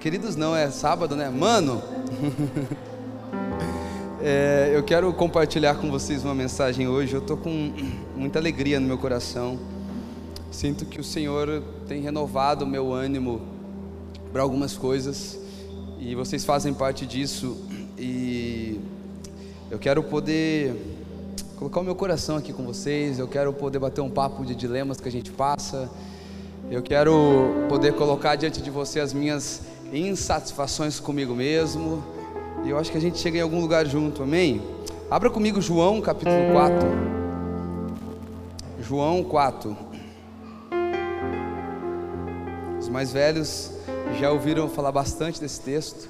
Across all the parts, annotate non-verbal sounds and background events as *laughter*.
Queridos, não, é sábado, né? Mano! *laughs* É, eu quero compartilhar com vocês uma mensagem hoje. Eu estou com muita alegria no meu coração. Sinto que o Senhor tem renovado o meu ânimo para algumas coisas e vocês fazem parte disso. E eu quero poder colocar o meu coração aqui com vocês. Eu quero poder bater um papo de dilemas que a gente passa. Eu quero poder colocar diante de você as minhas insatisfações comigo mesmo e eu acho que a gente chega em algum lugar junto, amém? Abra comigo João capítulo 4. João 4. Os mais velhos já ouviram falar bastante desse texto,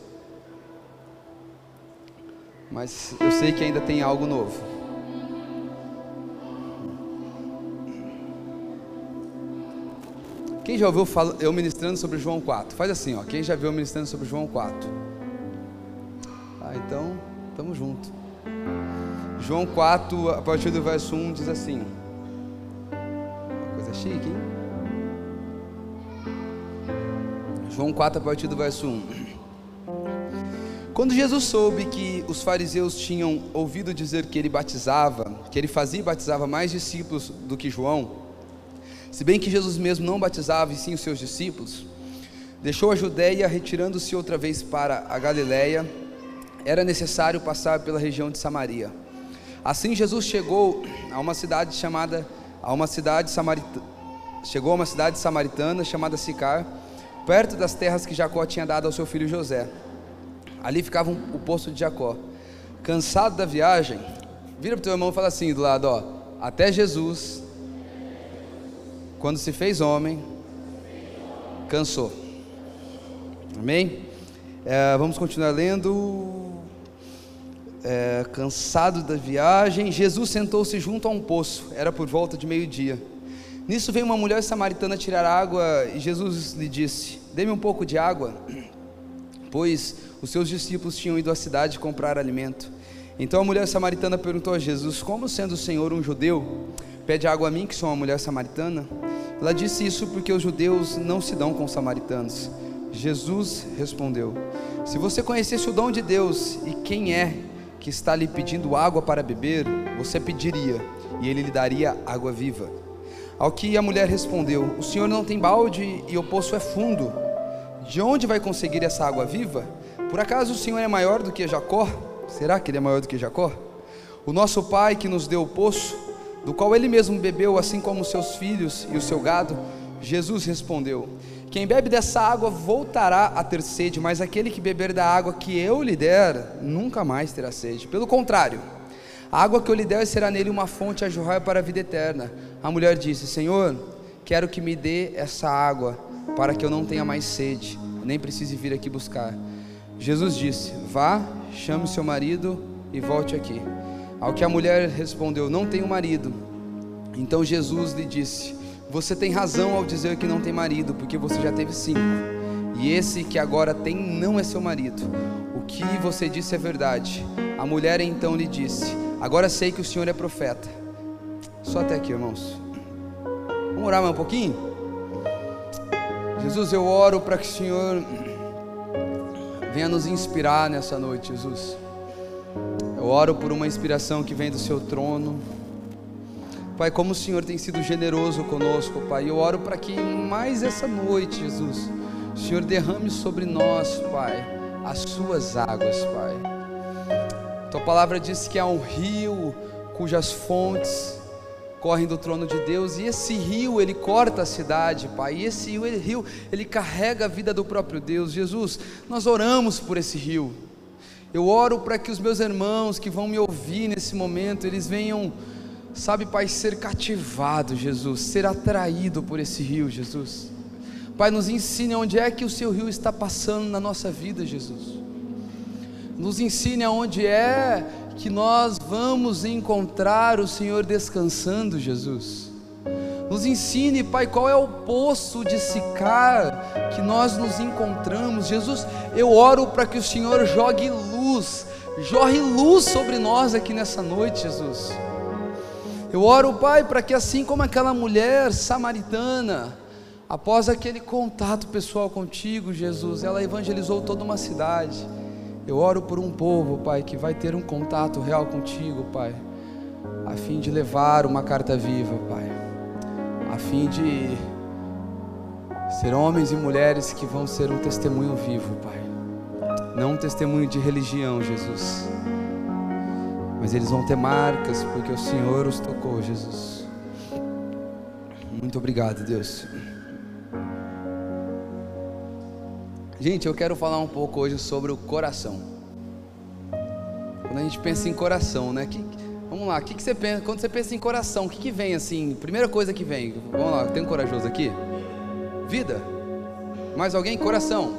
mas eu sei que ainda tem algo novo. Quem já ouviu eu ministrando sobre João 4? Faz assim, ó. Quem já viu eu ministrando sobre João 4? então, estamos juntos. João 4, a partir do verso 1, diz assim: Uma coisa chique, hein? João 4, a partir do verso 1. Quando Jesus soube que os fariseus tinham ouvido dizer que ele batizava, que ele fazia e batizava mais discípulos do que João, se bem que Jesus mesmo não batizava e sim os seus discípulos, deixou a Judéia, retirando-se outra vez para a Galiléia era necessário passar pela região de Samaria. Assim Jesus chegou a uma cidade chamada a uma cidade samaritana, chegou a uma cidade samaritana chamada Sicar, perto das terras que Jacó tinha dado ao seu filho José. Ali ficava um, o poço de Jacó. Cansado da viagem, vira para o teu irmão e fala assim do lado, ó, até Jesus, quando se fez homem, cansou. Amém? É, vamos continuar lendo é, cansado da viagem, Jesus sentou-se junto a um poço, era por volta de meio-dia. Nisso veio uma mulher samaritana tirar água e Jesus lhe disse: Dê-me um pouco de água, *clears throat* pois os seus discípulos tinham ido à cidade comprar alimento. Então a mulher samaritana perguntou a Jesus: Como sendo o Senhor um judeu, pede água a mim, que sou uma mulher samaritana? Ela disse isso porque os judeus não se dão com os samaritanos. Jesus respondeu: Se você conhecesse o dom de Deus e quem é que está lhe pedindo água para beber, você pediria, e ele lhe daria água viva. Ao que a mulher respondeu: O senhor não tem balde e o poço é fundo. De onde vai conseguir essa água viva? Por acaso o senhor é maior do que Jacó? Será que ele é maior do que Jacó? O nosso pai que nos deu o poço, do qual ele mesmo bebeu, assim como seus filhos e o seu gado. Jesus respondeu: quem bebe dessa água voltará a ter sede, mas aquele que beber da água que eu lhe der, nunca mais terá sede. Pelo contrário, a água que eu lhe der será nele uma fonte a jorrar para a vida eterna. A mulher disse: Senhor, quero que me dê essa água, para que eu não tenha mais sede, nem precise vir aqui buscar. Jesus disse: Vá, chame seu marido e volte aqui. Ao que a mulher respondeu: Não tenho marido. Então Jesus lhe disse: você tem razão ao dizer que não tem marido, porque você já teve cinco. E esse que agora tem não é seu marido. O que você disse é verdade. A mulher então lhe disse: Agora sei que o Senhor é profeta. Só até aqui, irmãos. Vamos orar mais um pouquinho? Jesus, eu oro para que o Senhor venha nos inspirar nessa noite, Jesus. Eu oro por uma inspiração que vem do seu trono. Pai, como o Senhor tem sido generoso conosco, Pai, eu oro para que mais essa noite, Jesus, o Senhor derrame sobre nós, Pai, as suas águas, Pai. Tua palavra diz que há um rio cujas fontes correm do trono de Deus, e esse rio ele corta a cidade, Pai. E esse rio ele carrega a vida do próprio Deus. Jesus, nós oramos por esse rio. Eu oro para que os meus irmãos que vão me ouvir nesse momento, eles venham Sabe, Pai, ser cativado, Jesus, ser atraído por esse rio, Jesus. Pai, nos ensine onde é que o seu rio está passando na nossa vida, Jesus. Nos ensine aonde é que nós vamos encontrar o Senhor descansando, Jesus. Nos ensine, Pai, qual é o poço de Sicar que nós nos encontramos. Jesus, eu oro para que o Senhor jogue luz, jorre luz sobre nós aqui nessa noite, Jesus Eu oro, Pai, para que assim como aquela mulher samaritana, após aquele contato pessoal contigo, Jesus, ela evangelizou toda uma cidade. Eu oro por um povo, Pai, que vai ter um contato real contigo, Pai, a fim de levar uma carta viva, Pai, a fim de ser homens e mulheres que vão ser um testemunho vivo, Pai, não um testemunho de religião, Jesus, mas eles vão ter marcas porque o Senhor os tocou, Jesus. Muito obrigado, Deus. Gente, eu quero falar um pouco hoje sobre o coração. Quando a gente pensa em coração, né? Que, vamos lá, o que, que você pensa? Quando você pensa em coração, o que, que vem assim? Primeira coisa que vem, vamos lá, tem um corajoso aqui? Vida. Mais alguém? Coração.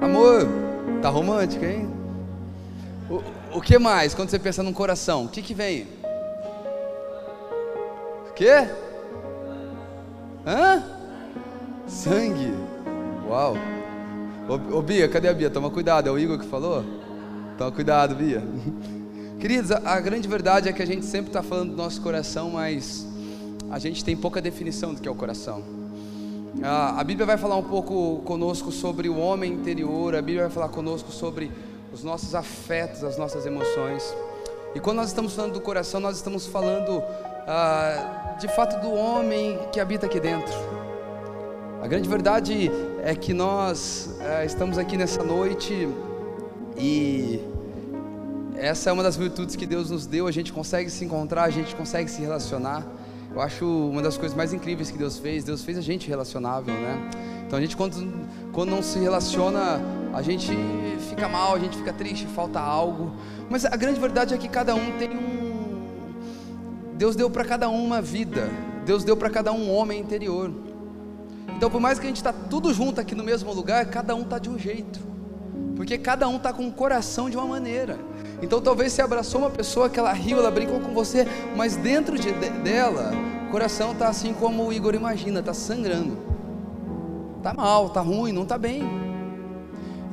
Amor. Tá romântico, hein? O, o que mais quando você pensa num coração? O que, que vem? O quê? Hã? Sangue. Uau. Ô, ô, Bia, cadê a Bia? Toma cuidado, é o Igor que falou? Toma cuidado, Bia. *laughs* Queridos, a, a grande verdade é que a gente sempre está falando do nosso coração, mas a gente tem pouca definição do que é o coração. A, a Bíblia vai falar um pouco conosco sobre o homem interior, a Bíblia vai falar conosco sobre os nossos afetos, as nossas emoções. E quando nós estamos falando do coração, nós estamos falando ah, de fato do homem que habita aqui dentro. A grande verdade é que nós é, estamos aqui nessa noite e essa é uma das virtudes que Deus nos deu. A gente consegue se encontrar, a gente consegue se relacionar. Eu acho uma das coisas mais incríveis que Deus fez. Deus fez a gente relacionável, né? Então a gente quando, quando não se relaciona, a gente fica mal, a gente fica triste, falta algo. Mas a grande verdade é que cada um tem um. Deus deu para cada um uma vida. Deus deu para cada um um homem interior. Então, por mais que a gente está tudo junto aqui no mesmo lugar, cada um está de um jeito, porque cada um está com o coração de uma maneira. Então, talvez você abraçou uma pessoa que ela riu, ela brincou com você, mas dentro de, dela, o coração está assim como o Igor imagina, está sangrando, está mal, está ruim, não está bem.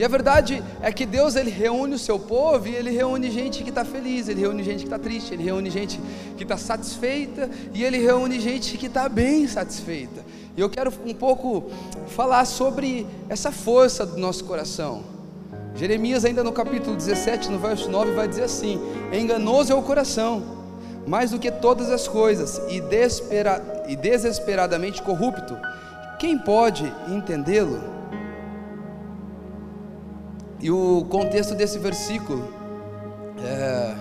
E a verdade é que Deus ele reúne o seu povo e ele reúne gente que está feliz, ele reúne gente que está triste, ele reúne gente que está satisfeita e ele reúne gente que está bem satisfeita. E eu quero um pouco falar sobre essa força do nosso coração. Jeremias, ainda no capítulo 17, no verso 9, vai dizer assim: Enganoso é o coração, mais do que todas as coisas, e, e desesperadamente corrupto. Quem pode entendê-lo? E o contexto desse versículo, é,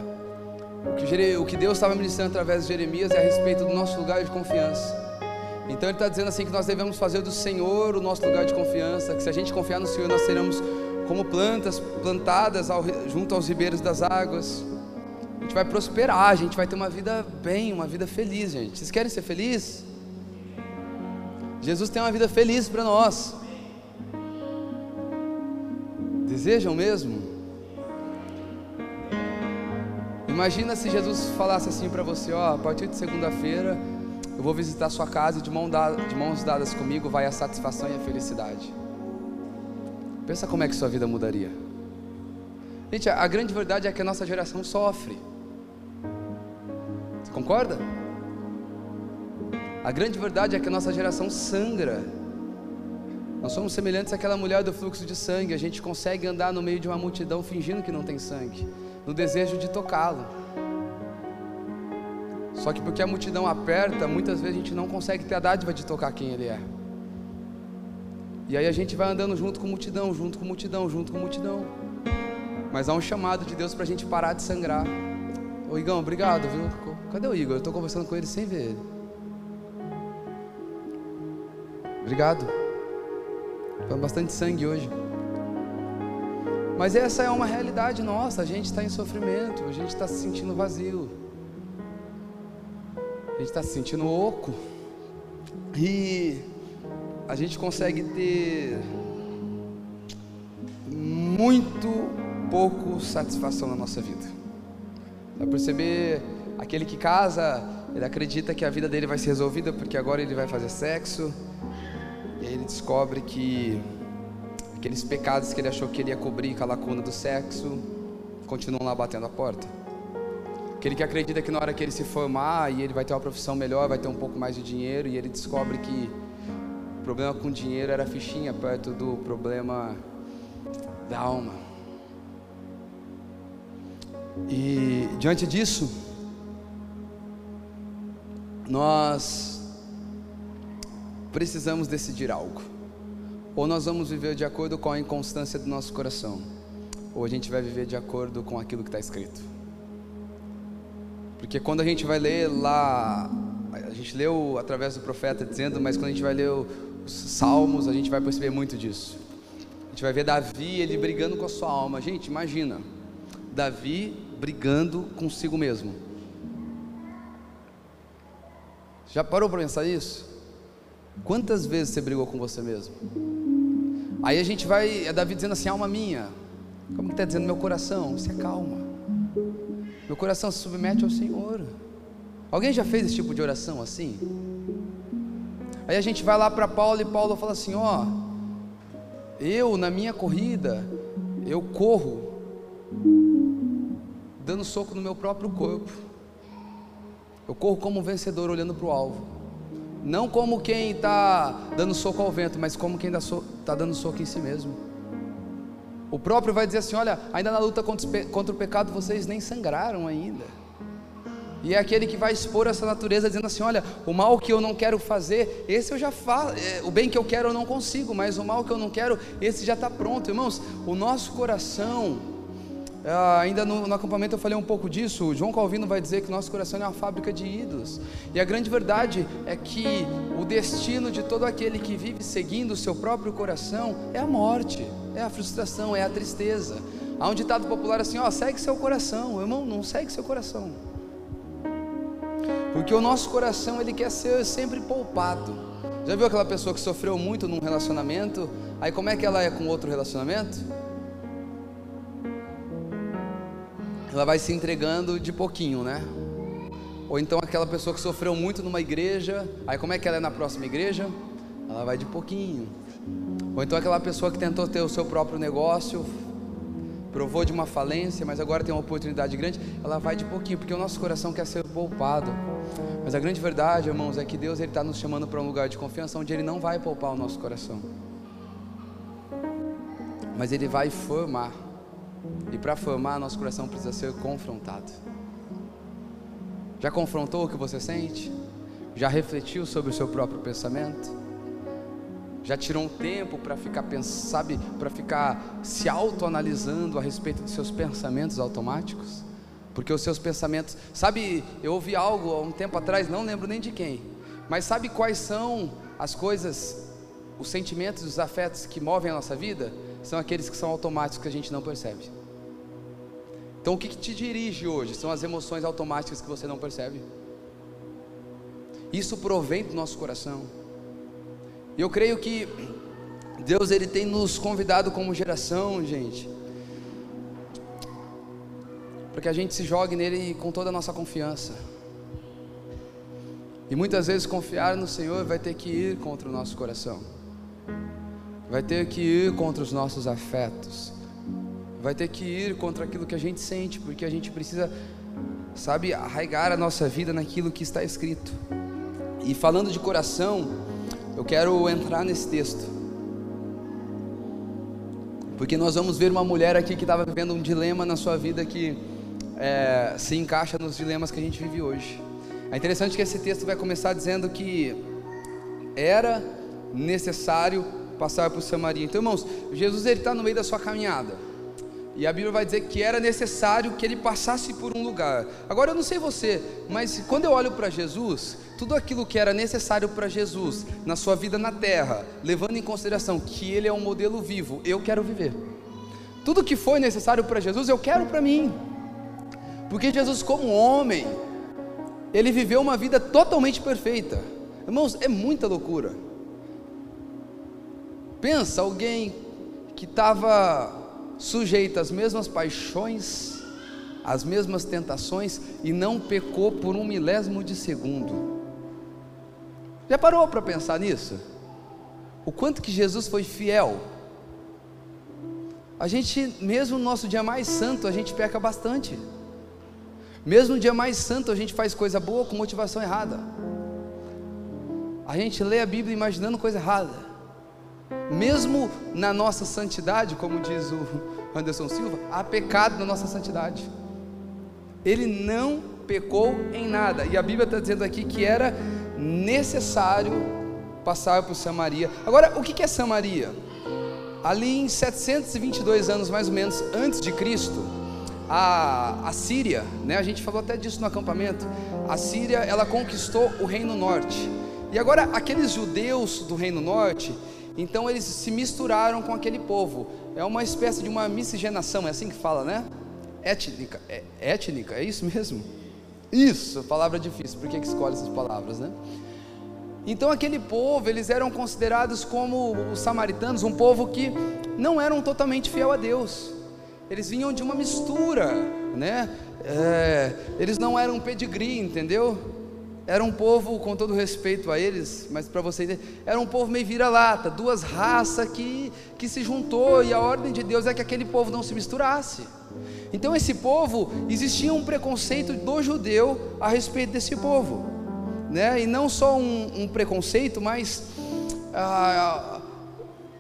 o, que, o que Deus estava ministrando através de Jeremias é a respeito do nosso lugar de confiança. Então ele está dizendo assim que nós devemos fazer do Senhor o nosso lugar de confiança, que se a gente confiar no Senhor, nós seremos como plantas plantadas ao, junto aos ribeiros das águas. A gente vai prosperar, a gente vai ter uma vida bem, uma vida feliz, gente. Vocês querem ser felizes? Jesus tem uma vida feliz para nós. Desejam mesmo? Imagina se Jesus falasse assim para você, ó, a partir de segunda-feira eu vou visitar sua casa e de, mão de mãos dadas comigo vai a satisfação e a felicidade. Pensa como é que sua vida mudaria. Gente, a, a grande verdade é que a nossa geração sofre. Você concorda? A grande verdade é que a nossa geração sangra. Nós somos semelhantes àquela mulher do fluxo de sangue. A gente consegue andar no meio de uma multidão fingindo que não tem sangue, no desejo de tocá-lo. Só que porque a multidão aperta, muitas vezes a gente não consegue ter a dádiva de tocar quem Ele é. E aí a gente vai andando junto com multidão, junto com multidão, junto com multidão. Mas há um chamado de Deus para a gente parar de sangrar. Ô Igão, obrigado, viu? Cadê o Igor? Eu estou conversando com ele sem ver ele. Obrigado. Foi bastante sangue hoje. Mas essa é uma realidade nossa. A gente está em sofrimento, a gente está se sentindo vazio a gente está se sentindo oco e a gente consegue ter muito pouco satisfação na nossa vida. Vai perceber aquele que casa, ele acredita que a vida dele vai ser resolvida porque agora ele vai fazer sexo, e aí ele descobre que aqueles pecados que ele achou que ele ia cobrir com a lacuna do sexo continuam lá batendo a porta. Aquele que acredita que na hora que ele se formar e ele vai ter uma profissão melhor, vai ter um pouco mais de dinheiro e ele descobre que o problema com dinheiro era fichinha perto do problema da alma. E diante disso, nós precisamos decidir algo. Ou nós vamos viver de acordo com a inconstância do nosso coração, ou a gente vai viver de acordo com aquilo que está escrito. Porque quando a gente vai ler lá, a gente leu através do profeta dizendo, mas quando a gente vai ler os salmos, a gente vai perceber muito disso. A gente vai ver Davi, ele brigando com a sua alma. Gente, imagina, Davi brigando consigo mesmo. Já parou para pensar isso? Quantas vezes você brigou com você mesmo? Aí a gente vai, é Davi dizendo assim, alma minha, como que está dizendo meu coração? Se acalma. Meu coração se submete ao Senhor. Alguém já fez esse tipo de oração assim? Aí a gente vai lá para Paulo e Paulo fala assim: Ó, eu na minha corrida, eu corro, dando soco no meu próprio corpo. Eu corro como um vencedor olhando para o alvo. Não como quem está dando soco ao vento, mas como quem está dando soco em si mesmo. O próprio vai dizer assim: olha, ainda na luta contra o pecado vocês nem sangraram ainda. E é aquele que vai expor essa natureza dizendo assim: olha, o mal que eu não quero fazer, esse eu já faço, é, o bem que eu quero eu não consigo, mas o mal que eu não quero, esse já está pronto. Irmãos, o nosso coração, ah, ainda no, no, acampamento eu falei um pouco disso. O João Calvino vai dizer que o nosso coração é uma fábrica de ídolos. E a grande verdade é que o destino de todo aquele que vive seguindo o seu próprio coração é a morte, é a frustração, é a tristeza. Há um ditado popular assim: ó, segue seu coração, irmão, não segue seu coração. Porque o nosso coração ele quer ser sempre poupado. Já viu aquela pessoa que sofreu muito num relacionamento? Aí como é que ela é com outro relacionamento? ela vai se entregando de pouquinho, né? Ou então aquela pessoa que sofreu muito numa igreja, aí como é que ela é na próxima igreja? Ela vai de pouquinho. Ou então aquela pessoa que tentou ter o seu próprio negócio, provou de uma falência, mas agora tem uma oportunidade grande, ela vai de pouquinho, porque o nosso coração quer ser poupado. Mas a grande verdade, irmãos, é que Deus está nos chamando para um lugar de confiança onde Ele não vai poupar o nosso coração, mas Ele vai formar. E para formar, nosso coração precisa ser confrontado. Já confrontou o que você sente? Já refletiu sobre o seu próprio pensamento? Já tirou um tempo para ficar, sabe, para ficar se autoanalisando a respeito dos seus pensamentos automáticos? Porque os seus pensamentos, sabe, eu ouvi algo há um tempo atrás, não lembro nem de quem, mas sabe quais são as coisas, os sentimentos, os afetos que movem a nossa vida? São aqueles que são automáticos que a gente não percebe. Então, o que, que te dirige hoje? São as emoções automáticas que você não percebe. Isso provém do nosso coração. E eu creio que Deus ele tem nos convidado como geração, gente, para que a gente se jogue nele com toda a nossa confiança. E muitas vezes confiar no Senhor vai ter que ir contra o nosso coração, vai ter que ir contra os nossos afetos, vai ter que ir contra aquilo que a gente sente, porque a gente precisa, sabe, arraigar a nossa vida naquilo que está escrito. E falando de coração, eu quero entrar nesse texto, porque nós vamos ver uma mulher aqui que estava vivendo um dilema na sua vida que é, se encaixa nos dilemas que a gente vive hoje. É interessante que esse texto vai começar dizendo que era necessário passar por Samaria. Então, irmãos, Jesus ele está no meio da sua caminhada. E a Bíblia vai dizer que era necessário que ele passasse por um lugar. Agora eu não sei você, mas quando eu olho para Jesus, tudo aquilo que era necessário para Jesus na sua vida na terra, levando em consideração que ele é um modelo vivo, eu quero viver. Tudo que foi necessário para Jesus, eu quero para mim. Porque Jesus, como homem, ele viveu uma vida totalmente perfeita. Irmãos, é muita loucura. Pensa alguém que estava sujeita às mesmas paixões, às mesmas tentações e não pecou por um milésimo de segundo. Já parou para pensar nisso? O quanto que Jesus foi fiel? A gente, mesmo no nosso dia mais santo, a gente peca bastante. Mesmo no dia mais santo, a gente faz coisa boa com motivação errada. A gente lê a Bíblia imaginando coisa errada. Mesmo na nossa santidade, como diz o Anderson Silva, há pecado na nossa santidade. Ele não pecou em nada. E a Bíblia está dizendo aqui que era necessário passar por Samaria. Agora, o que é Samaria? Ali em 722 anos mais ou menos antes de Cristo, a, a Síria, né, a gente falou até disso no acampamento, a Síria ela conquistou o Reino Norte. E agora aqueles judeus do Reino Norte, então eles se misturaram com aquele povo. É uma espécie de uma miscigenação, é assim que fala, né? Étnica, é, étnica, é isso *laughs* mesmo? Isso, palavra difícil, por que, que escolhe essas palavras, né? Então aquele povo, eles eram considerados como os samaritanos, um povo que não eram totalmente fiel a Deus. Eles vinham de uma mistura, né? É, eles não eram pedigree, entendeu? Era um povo, com todo respeito a eles, mas para você entender, era um povo meio vira-lata, duas raças que, que se juntou, e a ordem de Deus é que aquele povo não se misturasse. Então, esse povo, existia um preconceito do judeu a respeito desse povo, né? e não só um, um preconceito, mas ah,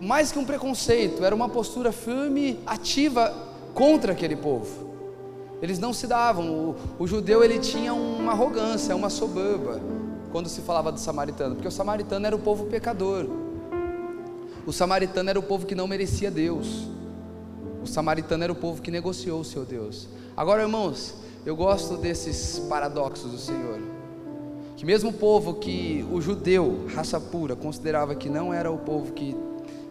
mais que um preconceito, era uma postura firme, ativa contra aquele povo. Eles não se davam. O, o, judeu ele tinha uma arrogância, uma soberba quando se falava do samaritano, porque o samaritano era o povo pecador. O samaritano era o povo que não merecia Deus. O samaritano era o povo que negociou o seu Deus. Agora, irmãos, eu gosto desses paradoxos do Senhor. Que mesmo o povo que o judeu, raça pura, considerava que não era o povo que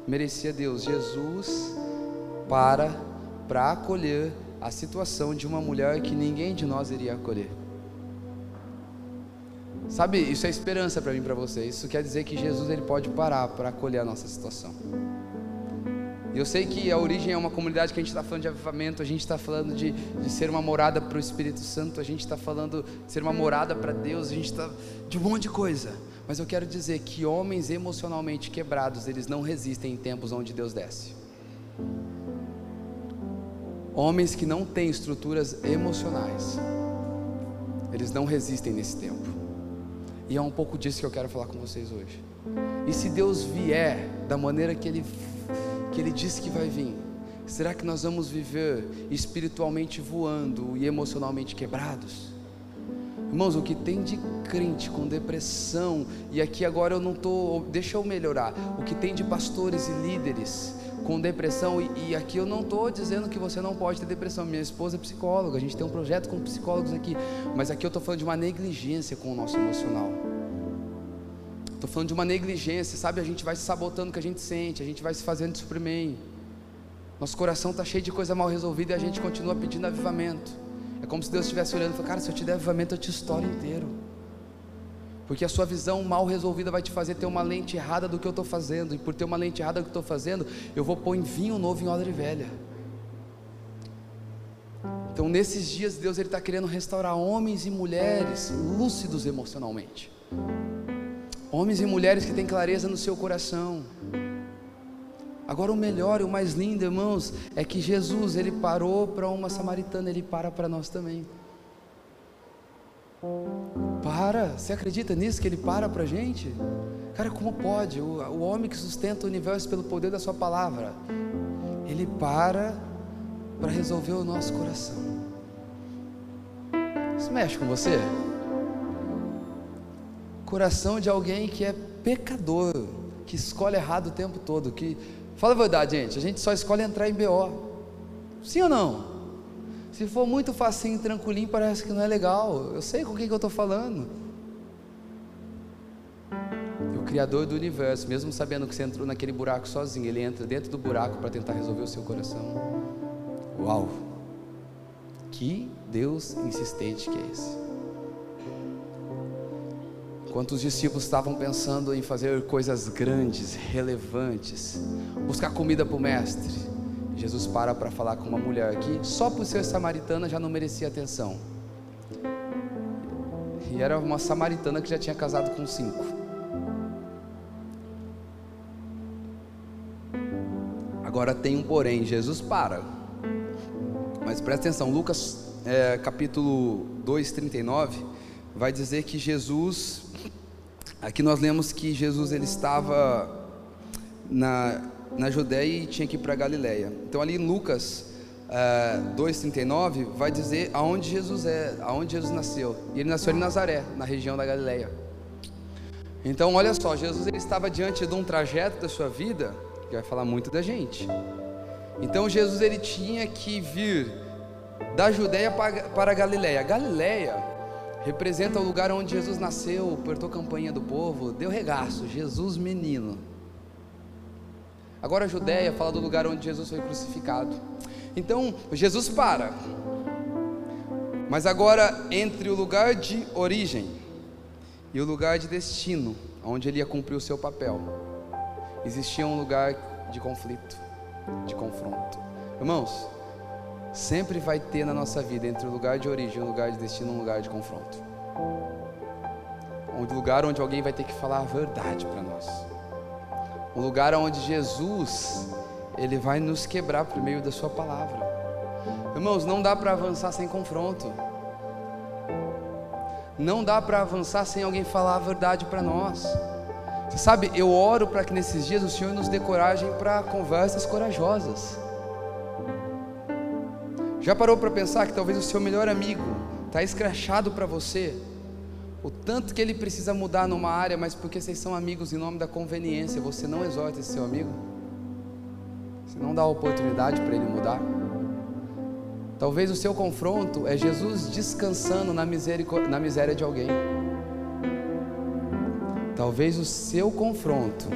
merecia Deus, Jesus para para acolher a situação de uma mulher que ninguém de nós iria acolher. Sabe, isso é esperança para mim, para você. Isso quer dizer que Jesus ele pode parar para acolher a nossa situação. E eu sei que a origem é uma comunidade que a gente está falando de avivamento, a gente está falando de, de ser uma morada para o Espírito Santo, a gente está falando de ser uma morada para Deus, a gente está de um monte de coisa. Mas eu quero dizer que homens emocionalmente quebrados, eles não resistem em tempos onde Deus desce. Homens que não têm estruturas emocionais, eles não resistem nesse tempo. E é um pouco disso que eu quero falar com vocês hoje. E se Deus vier da maneira que Ele que Ele disse que vai vir, será que nós vamos viver espiritualmente voando e emocionalmente quebrados? Irmãos, o que tem de crente com depressão, e aqui agora eu não estou, deixa eu melhorar, o que tem de pastores e líderes com depressão, e, e aqui eu não estou dizendo que você não pode ter depressão, minha esposa é psicóloga, a gente tem um projeto com psicólogos aqui, mas aqui eu estou falando de uma negligência com o nosso emocional. Estou falando de uma negligência, sabe? A gente vai se sabotando o que a gente sente, a gente vai se fazendo de Superman. Nosso coração está cheio de coisa mal resolvida e a gente continua pedindo avivamento. É como se Deus estivesse olhando e falando, cara, se eu te der avivamento, eu te estouro inteiro. Porque a sua visão mal resolvida vai te fazer ter uma lente errada do que eu estou fazendo. E por ter uma lente errada do que eu estou fazendo, eu vou pôr em vinho novo em odre velha. Então nesses dias Deus está querendo restaurar homens e mulheres lúcidos emocionalmente. Homens e mulheres que têm clareza no seu coração. Agora o melhor e o mais lindo, irmãos, é que Jesus, ele parou para uma samaritana, ele para para nós também. Para, você acredita nisso que ele para para gente? Cara, como pode? O, o homem que sustenta o universo pelo poder da sua palavra, ele para para resolver o nosso coração. Isso mexe com você? coração de alguém que é pecador, que escolhe errado o tempo todo, que fala a verdade, gente, a gente só escolhe entrar em BO. Sim ou não? Se for muito facinho, tranquilinho, parece que não é legal. Eu sei com quem que eu estou falando. O Criador do universo, mesmo sabendo que você entrou naquele buraco sozinho, ele entra dentro do buraco para tentar resolver o seu coração. Uau! Que Deus insistente que é esse. Enquanto os discípulos estavam pensando em fazer coisas grandes, relevantes, buscar comida para o mestre, Jesus para para falar com uma mulher que, só por ser samaritana, já não merecia atenção. E era uma samaritana que já tinha casado com cinco. Agora tem um porém, Jesus para. Mas presta atenção, Lucas é, capítulo 2, 39, vai dizer que Jesus, aqui nós lemos que Jesus ele estava na, na Judéia e tinha que ir para Galiléia. Então ali em Lucas é, 2,39 vai dizer aonde Jesus é, aonde Jesus nasceu. E ele nasceu em Nazaré, na região da Galiléia. Então olha só, Jesus ele estava diante de um trajeto da sua vida que vai falar muito da gente. Então Jesus ele tinha que vir da Judéia para a Galiléia. Galiléia representa o lugar onde Jesus nasceu, apertou a campanha do povo, deu regaço, Jesus menino. Agora a Judéia fala do lugar onde Jesus foi crucificado. Então, Jesus para. Mas agora, entre o lugar de origem e o lugar de destino, onde ele ia cumprir o seu papel, existia um lugar de conflito, de confronto. Irmãos, sempre vai ter na nossa vida, entre o lugar de origem o lugar de destino, um lugar de confronto. Um lugar onde alguém vai ter que falar a verdade para nós. Um lugar onde Jesus ele vai nos quebrar por meio da Sua palavra. Irmãos, não dá para avançar sem confronto. Não dá para avançar sem alguém falar a verdade para nós. Você sabe, eu oro para que nesses dias o Senhor nos dê coragem para conversas corajosas. Já parou para pensar que talvez o seu melhor amigo está escrachado para você? O tanto que ele precisa mudar numa área, mas porque vocês são amigos em nome da conveniência, você não exorta esse seu amigo? Você não dá oportunidade para ele mudar? Talvez o seu confronto é Jesus descansando na, na miséria de alguém. Talvez o seu confronto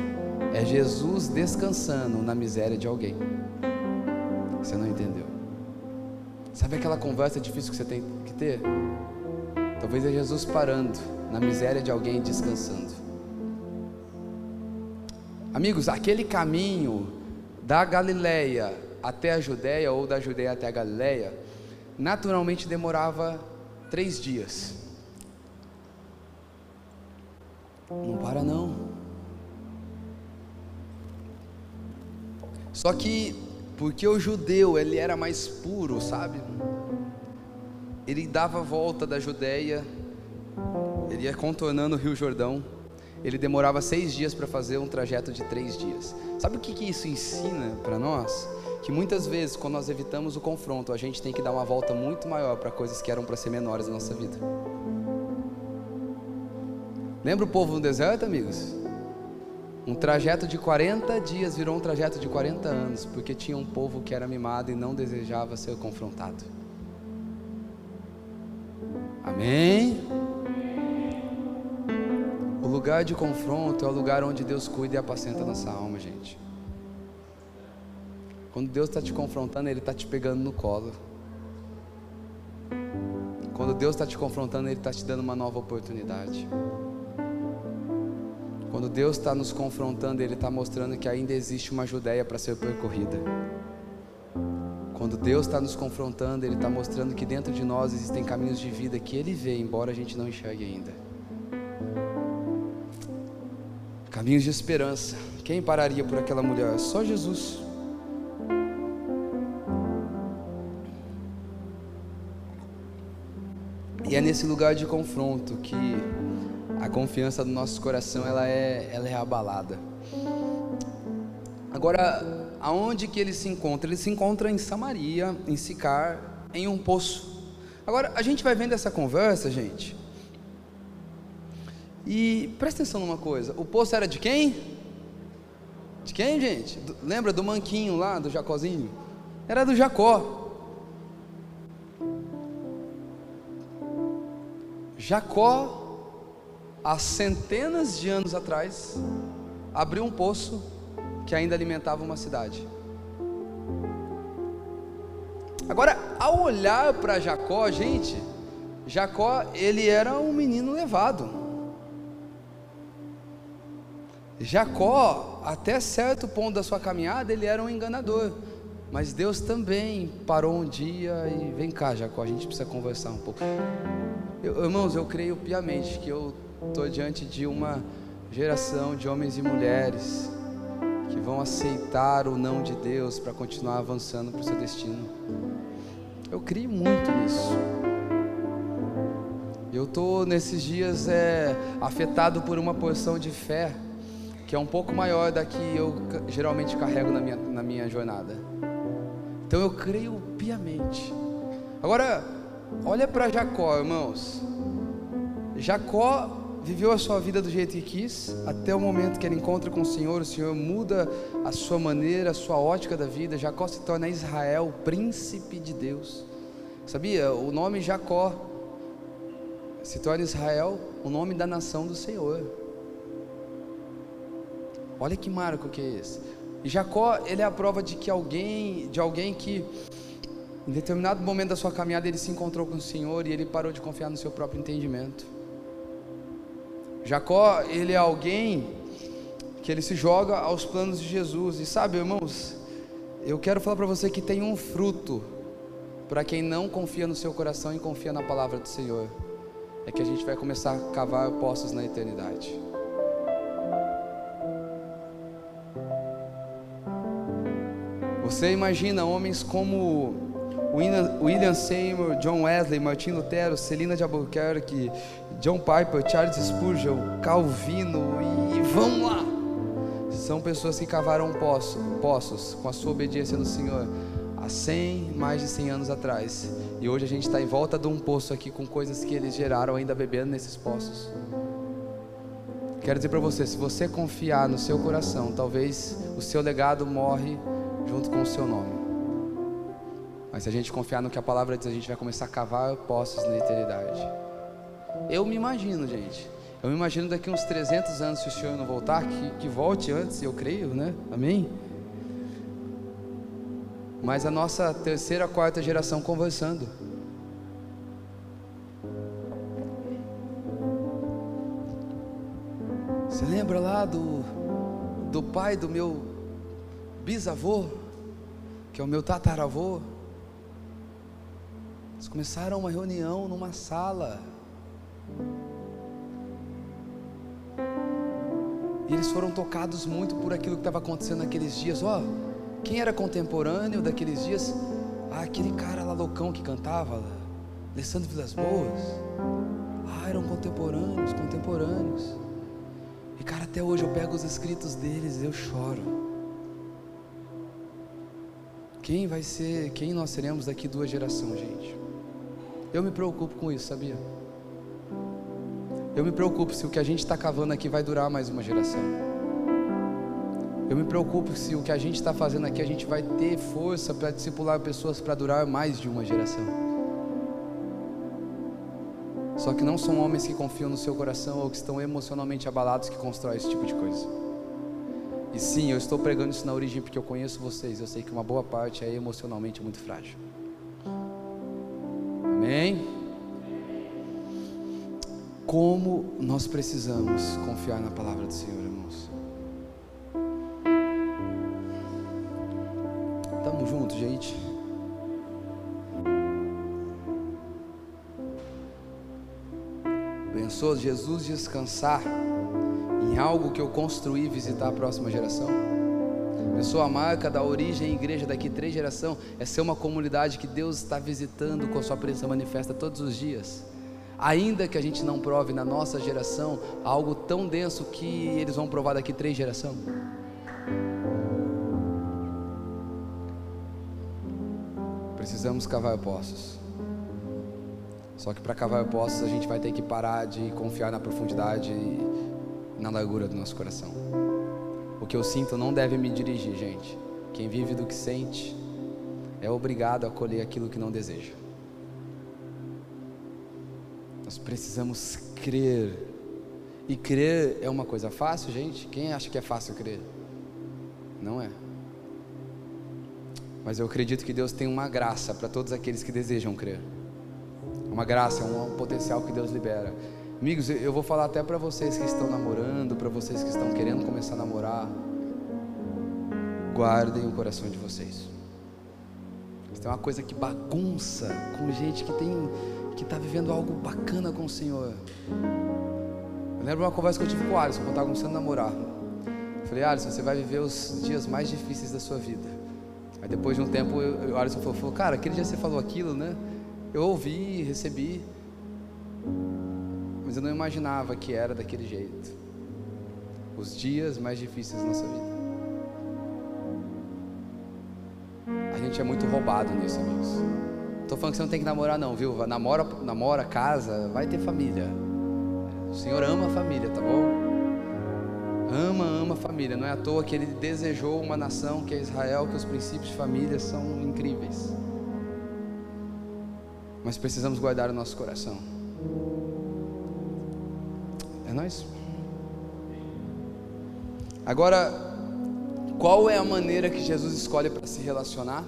é Jesus descansando na miséria de alguém. Você não entendeu? Sabe aquela conversa difícil que você tem que ter? Talvez é Jesus parando na miséria de alguém descansando. Amigos, aquele caminho da Galileia até a Judéia ou da Judéia até a Galileia, naturalmente demorava três dias. Não para não. Só que porque o judeu ele era mais puro, sabe? Ele dava a volta da Judéia, ele ia contornando o Rio Jordão ele demorava seis dias para fazer um trajeto de três dias. Sabe o que, que isso ensina para nós? Que muitas vezes, quando nós evitamos o confronto, a gente tem que dar uma volta muito maior para coisas que eram para ser menores na nossa vida. Lembra o povo no deserto, amigos? Um trajeto de 40 dias virou um trajeto de 40 anos, porque tinha um povo que era mimado e não desejava ser confrontado. Amém? lugar de confronto é o lugar onde Deus cuida e apacenta a nossa alma, gente. Quando Deus está te confrontando, Ele está te pegando no colo. Quando Deus está te confrontando, Ele está te dando uma nova oportunidade. Quando Deus está nos confrontando, Ele está mostrando que ainda existe uma Judéia para ser percorrida. Quando Deus está nos confrontando, Ele está mostrando que dentro de nós existem caminhos de vida que Ele vê, embora a gente não enxergue ainda. Caminhos de esperança. Quem pararia por aquela mulher? Só Jesus. E é nesse lugar de confronto que a confiança do nosso coração ela é, ela é abalada. Agora, aonde que ele se encontra? Ele se encontra em Samaria, em Sicar, em um poço. Agora, a gente vai vendo essa conversa, gente, e presta atenção numa coisa: o poço era de quem? De quem, gente? Do, lembra do manquinho lá, do Jacozinho? Era do Jacó. Jacó, há centenas de anos atrás, abriu um poço que ainda alimentava uma cidade. Agora, ao olhar para Jacó, gente, Jacó, ele era um menino levado. Jacó, até certo ponto da sua caminhada, ele era um enganador. Mas Deus também parou um dia e vem cá, Jacó, a gente precisa conversar um pouco. Eu, irmãos, eu creio piamente que eu estou diante de uma geração de homens e mulheres que vão aceitar o não de Deus para continuar avançando para o seu destino. Eu creio muito nisso. Eu estou nesses dias é, afetado por uma porção de fé que é um pouco maior da que eu geralmente carrego na minha, na minha jornada. Então eu creio piamente. Agora, olha para Jacó, irmãos. Jacó viveu a sua vida do jeito que quis, até o momento que ele encontra com o Senhor, o Senhor muda a sua maneira, a sua ótica da vida. Jacó se torna Israel, príncipe de Deus. Sabia? O nome Jacó se torna Israel, o nome da nação do Senhor. Olha que marco que é esse. E Jacó, ele é a prova de que alguém, de alguém que em determinado momento da sua caminhada ele se encontrou com o Senhor e ele parou de confiar no seu próprio entendimento. Jacó, ele é alguém que ele se joga aos planos de Jesus. E sabe, irmãos, eu quero falar para você que tem um fruto para quem não confia no seu coração e confia na palavra do Senhor. É que a gente vai começar a cavar poços na eternidade. Você imagina homens como William Seymour, John Wesley, Martin Lutero, Celina de Albuquerque, John Piper, Charles Spurgeon, Calvino e, e vamos lá. São pessoas que cavaram poço, poços com a sua obediência no Senhor há 100, mais de 100 anos atrás. E hoje a gente está em volta de um poço aqui com coisas que eles geraram ainda bebendo nesses poços. Quero dizer para você, se você confiar no seu coração, talvez o seu legado morre junto com o seu nome. Mas se a gente confiar no que a palavra diz, a gente vai começar a cavar poços na eternidade. Eu me imagino, gente. Eu me imagino daqui uns 300 anos, se o Senhor não voltar, que, que volte antes, eu creio, né? Amém? Mas a nossa terceira, quarta geração conversando. Você lembra lá do, do pai do meu bisavô, que é o meu tataravô? Eles começaram uma reunião numa sala. E eles foram tocados muito por aquilo que estava acontecendo naqueles dias. Ó, oh, quem era contemporâneo daqueles dias? Ah, aquele cara lá loucão que cantava, Alessandro Vilas Boas. Ah, eram contemporâneos, contemporâneos. E cara, até hoje eu pego os escritos deles e eu choro. Quem vai ser, quem nós seremos daqui duas gerações, gente? Eu me preocupo com isso, sabia? Eu me preocupo se o que a gente está cavando aqui vai durar mais uma geração. Eu me preocupo se o que a gente está fazendo aqui a gente vai ter força para discipular pessoas para durar mais de uma geração. Só que não são homens que confiam no seu coração ou que estão emocionalmente abalados que constroem esse tipo de coisa. E sim, eu estou pregando isso na origem porque eu conheço vocês. Eu sei que uma boa parte é emocionalmente muito frágil. Amém? Como nós precisamos confiar na palavra do Senhor, irmãos. Tamo junto, gente. Pensou Jesus descansar em algo que eu construí visitar a próxima geração? Pensou a marca da origem e igreja daqui três gerações é ser uma comunidade que Deus está visitando com a sua presença manifesta todos os dias. Ainda que a gente não prove na nossa geração algo tão denso que eles vão provar daqui três gerações. Precisamos cavar poços. Só que para cavar poços a gente vai ter que parar de confiar na profundidade e na largura do nosso coração. Que eu sinto não deve me dirigir, gente. Quem vive do que sente é obrigado a colher aquilo que não deseja. Nós precisamos crer. E crer é uma coisa fácil, gente? Quem acha que é fácil crer? Não é. Mas eu acredito que Deus tem uma graça para todos aqueles que desejam crer. Uma graça, um potencial que Deus libera. Amigos, eu vou falar até para vocês que estão namorando, para vocês que estão querendo começar a namorar. Guardem o coração de vocês. Tem uma coisa que bagunça com gente que tem que está vivendo algo bacana com o Senhor. Eu lembro uma conversa que eu tive com o Alisson quando estava começando a namorar. Eu falei, Alisson, você vai viver os dias mais difíceis da sua vida. Aí depois de um tempo, o Alisson falou, falou, cara, aquele dia você falou aquilo, né? Eu ouvi, recebi, mas eu não imaginava que era daquele jeito. Os dias mais difíceis da nossa vida. A gente é muito roubado nisso, amigos. Estou falando que você não tem que namorar, não, viu? Namora, namora, casa, vai ter família. O Senhor ama a família, tá bom? Ama, ama a família. Não é à toa que ele desejou uma nação que é Israel, que os princípios de família são incríveis. Mas precisamos guardar o nosso coração. É nós. Agora, qual é a maneira que Jesus escolhe para se relacionar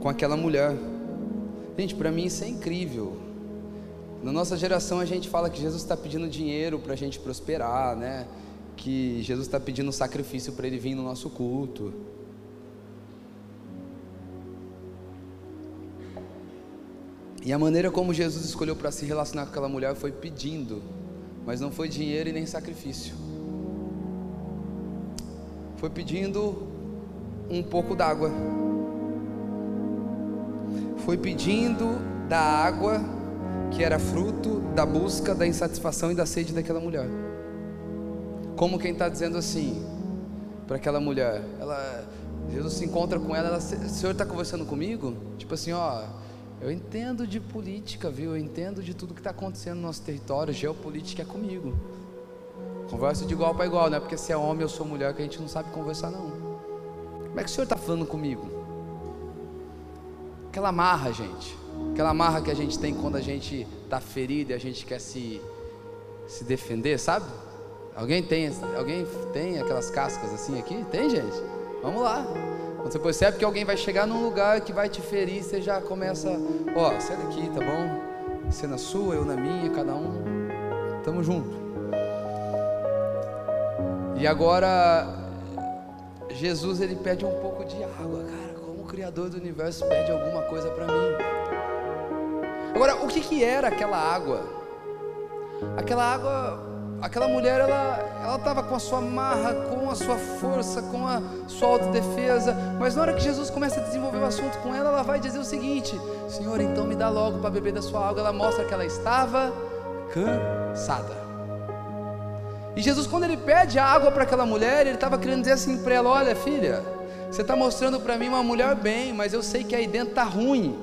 com aquela mulher? Gente, para mim isso é incrível. Na nossa geração a gente fala que Jesus está pedindo dinheiro para a gente prosperar, né? Que Jesus está pedindo sacrifício para ele vir no nosso culto. E a maneira como Jesus escolheu para se relacionar com aquela mulher foi pedindo, mas não foi dinheiro e nem sacrifício. Foi pedindo um pouco d'água. Foi pedindo da água que era fruto da busca, da insatisfação e da sede daquela mulher. Como quem está dizendo assim para aquela mulher, ela, Jesus se encontra com ela, ela, o Senhor está conversando comigo? Tipo assim, ó, eu entendo de política, viu? Eu entendo de tudo que está acontecendo no nosso território, geopolítica é comigo. Conversa de igual para igual, não é porque você é homem ou sou mulher que a gente não sabe conversar, não. Como é que o Senhor está falando comigo? Aquela marra, gente. Aquela marra que a gente tem quando a gente está ferido e a gente quer se, se defender, sabe? Alguém tem, alguém tem aquelas cascas assim aqui? Tem, gente? Vamos lá. Quando você percebe que alguém vai chegar num lugar que vai te ferir, você já começa, ó, sai daqui, tá bom? Você na sua, eu na minha, cada um. Tamo junto. E agora Jesus ele pede um pouco de água, cara. Como o Criador do universo pede alguma coisa para mim? Agora, o que, que era aquela água? Aquela água, aquela mulher, ela estava com a sua marra, com a sua força, com a sua autodefesa, mas na hora que Jesus começa a desenvolver o assunto com ela, ela vai dizer o seguinte: Senhor, então me dá logo para beber da sua água. Ela mostra que ela estava cansada. E Jesus, quando ele pede a água para aquela mulher, ele estava querendo dizer assim para ela: Olha, filha, você está mostrando para mim uma mulher bem, mas eu sei que aí dentro está ruim.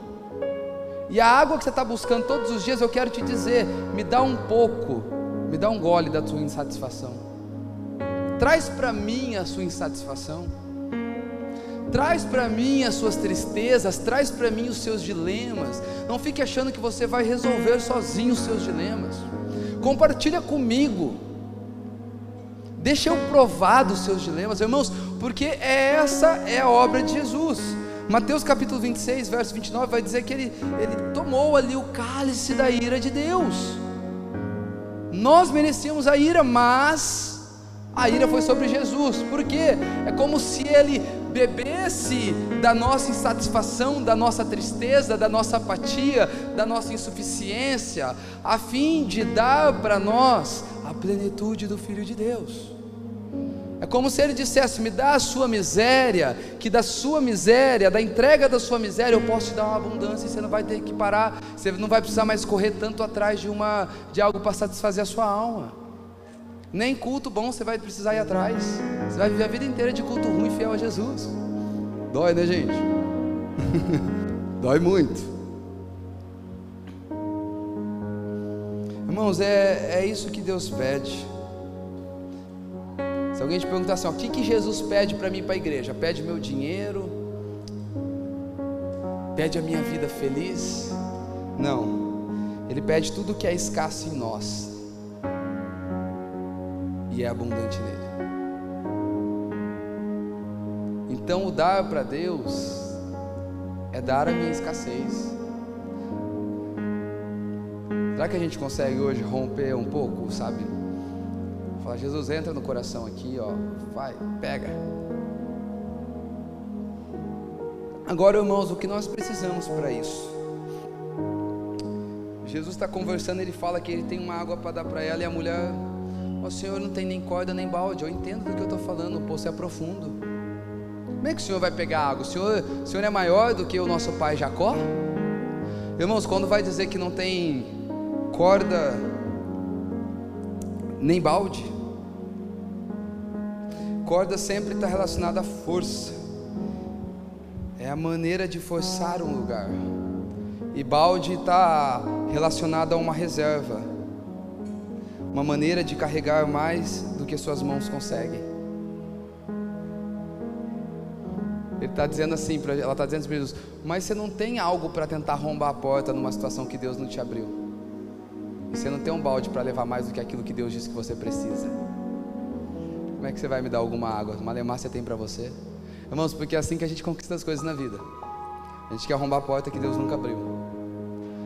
E a água que você está buscando todos os dias, eu quero te dizer: me dá um pouco, me dá um gole da tua insatisfação. Traz para mim a sua insatisfação. Traz para mim as suas tristezas, traz para mim os seus dilemas. Não fique achando que você vai resolver sozinho os seus dilemas. Compartilha comigo. Deixa eu provar dos seus dilemas, irmãos, porque essa é a obra de Jesus. Mateus capítulo 26, verso 29 vai dizer que ele, ele tomou ali o cálice da ira de Deus. Nós merecíamos a ira, mas a ira foi sobre Jesus, porque é como se ele bebesse da nossa insatisfação, da nossa tristeza, da nossa apatia, da nossa insuficiência, a fim de dar para nós a plenitude do Filho de Deus. Como se ele dissesse: Me dá a sua miséria, que da sua miséria, da entrega da sua miséria, eu posso te dar uma abundância e você não vai ter que parar, você não vai precisar mais correr tanto atrás de, uma, de algo para satisfazer a sua alma. Nem culto bom você vai precisar ir atrás. Você vai viver a vida inteira de culto ruim fiel a Jesus. Dói, né, gente? *laughs* Dói muito. Irmãos, é, é isso que Deus pede. Se alguém te perguntar assim, ó, o que, que Jesus pede para mim para a igreja? Pede meu dinheiro? Pede a minha vida feliz? Não. Ele pede tudo que é escasso em nós e é abundante nele. Então, o dar para Deus é dar a minha escassez. Será que a gente consegue hoje romper um pouco, sabe? Fala, Jesus, entra no coração aqui, ó. Vai, pega. Agora, irmãos, o que nós precisamos para isso? Jesus está conversando, ele fala que ele tem uma água para dar para ela e a mulher, oh, Senhor, não tem nem corda nem balde. Eu entendo do que eu estou falando, o poço é profundo. Como é que o Senhor vai pegar água? O Senhor, o Senhor é maior do que o nosso pai Jacó? Irmãos, quando vai dizer que não tem corda nem balde, corda sempre está relacionada à força, é a maneira de forçar um lugar, e balde está relacionado a uma reserva, uma maneira de carregar mais do que suas mãos conseguem. Ele está dizendo assim, ela está dizendo para Jesus, mas você não tem algo para tentar arrombar a porta numa situação que Deus não te abriu. E você não tem um balde para levar mais do que aquilo que Deus disse que você precisa. Como é que você vai me dar alguma água? Uma você tem para você? Irmãos, porque é assim que a gente conquista as coisas na vida. A gente quer arrombar a porta que Deus nunca abriu.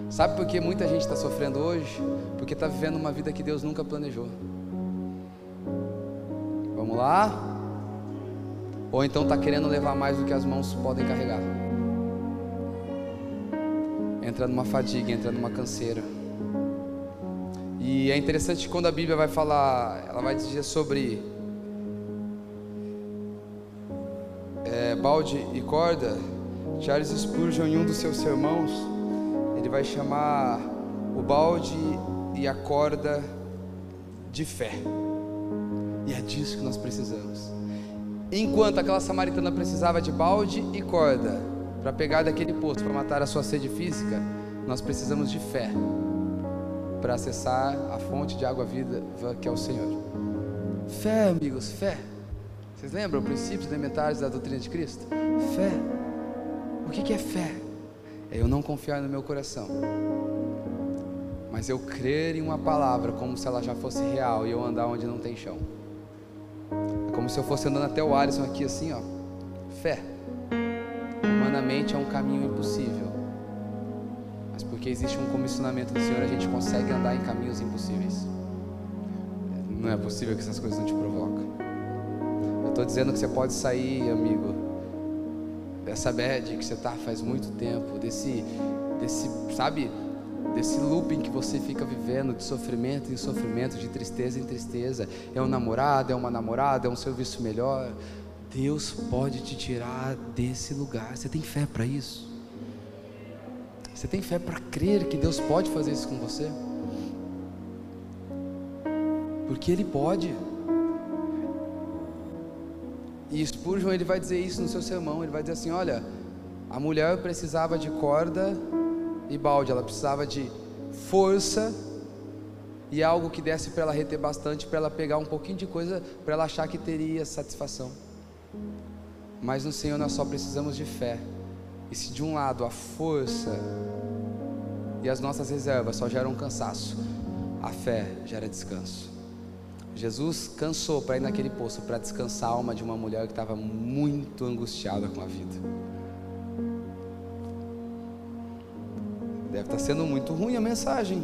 Sabe por que muita gente está sofrendo hoje? Porque está vivendo uma vida que Deus nunca planejou. Vamos lá? ou então está querendo levar mais do que as mãos podem carregar. Entra numa fadiga, entra numa canseira. E é interessante quando a Bíblia vai falar, ela vai dizer sobre é, balde e corda. Charles Spurgeon, em um dos seus sermãos, ele vai chamar o balde e a corda de fé. E é disso que nós precisamos. Enquanto aquela samaritana precisava de balde e corda para pegar daquele poço para matar a sua sede física, nós precisamos de fé para acessar a fonte de água viva que é o Senhor. Fé, amigos, fé. Vocês lembram princípios elementares da doutrina de Cristo? Fé. O que é fé? É eu não confiar no meu coração, mas eu crer em uma palavra como se ela já fosse real e eu andar onde não tem chão. É como se eu fosse andando até o Alisson aqui assim, ó. Fé. Humanamente é um caminho impossível. Porque existe um comissionamento do Senhor, a gente consegue andar em caminhos impossíveis. Não é possível que essas coisas não te provocam. Eu estou dizendo que você pode sair, amigo, dessa bad que você está faz muito tempo, desse, desse, sabe, desse looping que você fica vivendo de sofrimento em sofrimento, de tristeza em tristeza. É um namorado, é uma namorada, é um serviço melhor. Deus pode te tirar desse lugar. Você tem fé para isso? Você tem fé para crer que Deus pode fazer isso com você? Porque Ele pode. E Spurgeon ele vai dizer isso no seu sermão. Ele vai dizer assim: olha, a mulher precisava de corda e balde, ela precisava de força e algo que desse para ela reter bastante, para ela pegar um pouquinho de coisa, para ela achar que teria satisfação. Mas no Senhor nós só precisamos de fé. E se de um lado a força e as nossas reservas só geram cansaço, a fé gera descanso. Jesus cansou para ir naquele poço para descansar a alma de uma mulher que estava muito angustiada com a vida. Deve estar sendo muito ruim a mensagem.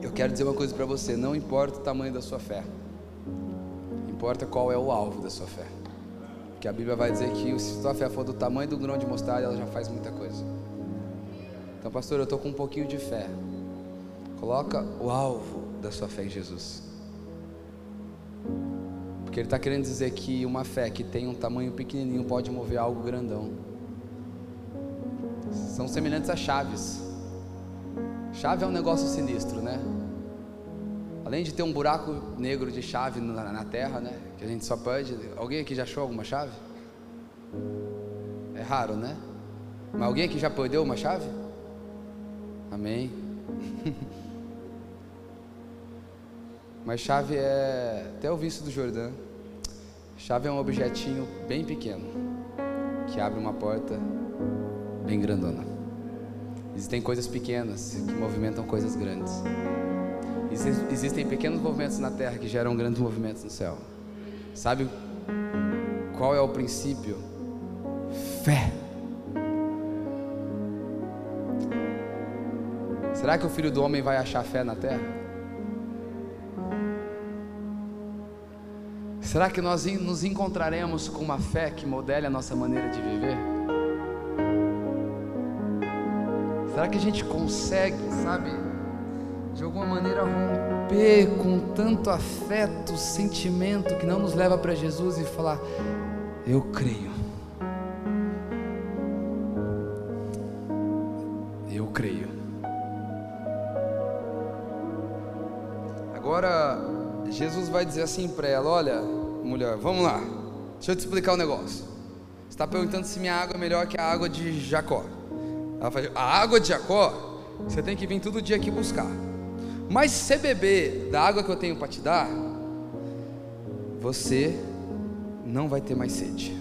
Eu quero dizer uma coisa para você: não importa o tamanho da sua fé, importa qual é o alvo da sua fé. Porque a Bíblia vai dizer que se sua fé for do tamanho do grão de mostarda, ela já faz muita coisa. Então, pastor, eu estou com um pouquinho de fé. Coloca o alvo da sua fé em Jesus. Porque ele está querendo dizer que uma fé que tem um tamanho pequenininho pode mover algo grandão. São semelhantes a chaves. Chave é um negócio sinistro, né? Além de ter um buraco negro de chave na, na terra, né? Que a gente só pode. Alguém aqui já achou alguma chave? É raro, né? Mas alguém aqui já perdeu uma chave? Amém. *laughs* Mas chave é até o vício do Jordão. Chave é um objetinho bem pequeno que abre uma porta bem grandona. Existem coisas pequenas que movimentam coisas grandes. Existem pequenos movimentos na terra que geram grandes movimentos no céu. Sabe qual é o princípio? Fé. Será que o filho do homem vai achar fé na terra? Será que nós nos encontraremos com uma fé que modele a nossa maneira de viver? Será que a gente consegue, sabe, de alguma maneira romper com tanto afeto, sentimento que não nos leva para Jesus e falar: Eu creio. Eu creio. Agora, Jesus vai dizer assim para ela: Olha, mulher, vamos lá, deixa eu te explicar o um negócio. Você está perguntando se minha água é melhor que a água de Jacó. Ela fala: A água de Jacó, você tem que vir todo dia aqui buscar. Mas se beber da água que eu tenho para te dar, você não vai ter mais sede.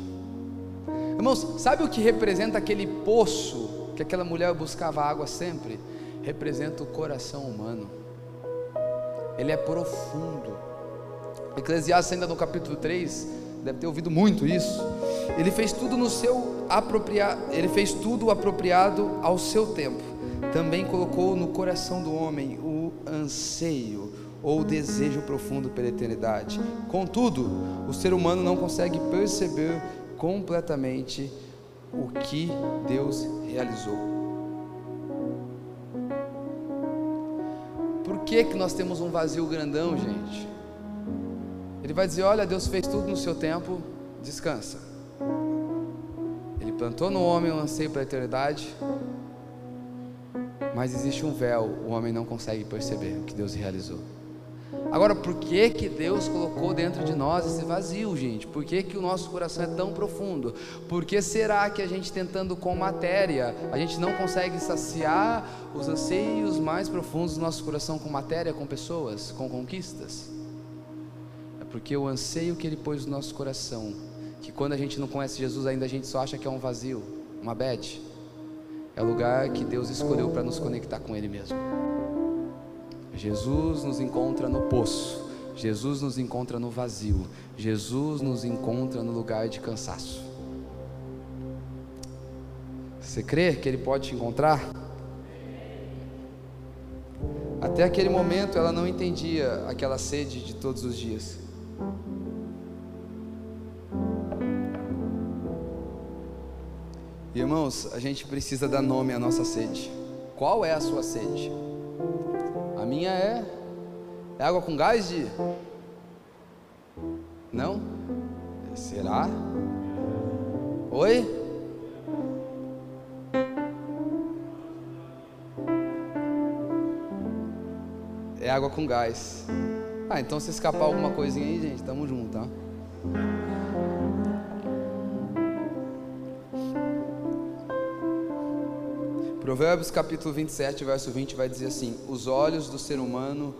Irmãos, sabe o que representa aquele poço que aquela mulher buscava água sempre? Representa o coração humano. Ele é profundo. Eclesiastes ainda no capítulo 3, deve ter ouvido muito isso. Ele fez tudo no seu apropriado, ele fez tudo apropriado ao seu tempo. Também colocou no coração do homem o anseio ou desejo profundo pela eternidade. Contudo, o ser humano não consegue perceber completamente o que Deus realizou. Por que, que nós temos um vazio grandão, gente? Ele vai dizer: Olha, Deus fez tudo no seu tempo, descansa. Ele plantou no homem um anseio pela eternidade, mas existe um véu, o homem não consegue perceber o que Deus realizou. Agora, por que que Deus colocou dentro de nós esse vazio, gente? Por que que o nosso coração é tão profundo? Por que será que a gente tentando com matéria, a gente não consegue saciar os anseios mais profundos do nosso coração com matéria, com pessoas, com conquistas? É porque o anseio que ele pôs no nosso coração, que quando a gente não conhece Jesus ainda a gente só acha que é um vazio, uma bad, é o lugar que Deus escolheu para nos conectar com Ele mesmo. Jesus nos encontra no poço, Jesus nos encontra no vazio, Jesus nos encontra no lugar de cansaço. Você crê que Ele pode te encontrar? Até aquele momento ela não entendia aquela sede de todos os dias. Irmãos, a gente precisa dar nome à nossa sede. Qual é a sua sede? A minha é, é água com gás de? Não? Será? Oi? É água com gás. Ah, então se escapar alguma coisinha aí, gente, tamo junto, tá? Provérbios capítulo 27, verso 20 vai dizer assim: Os olhos do ser humano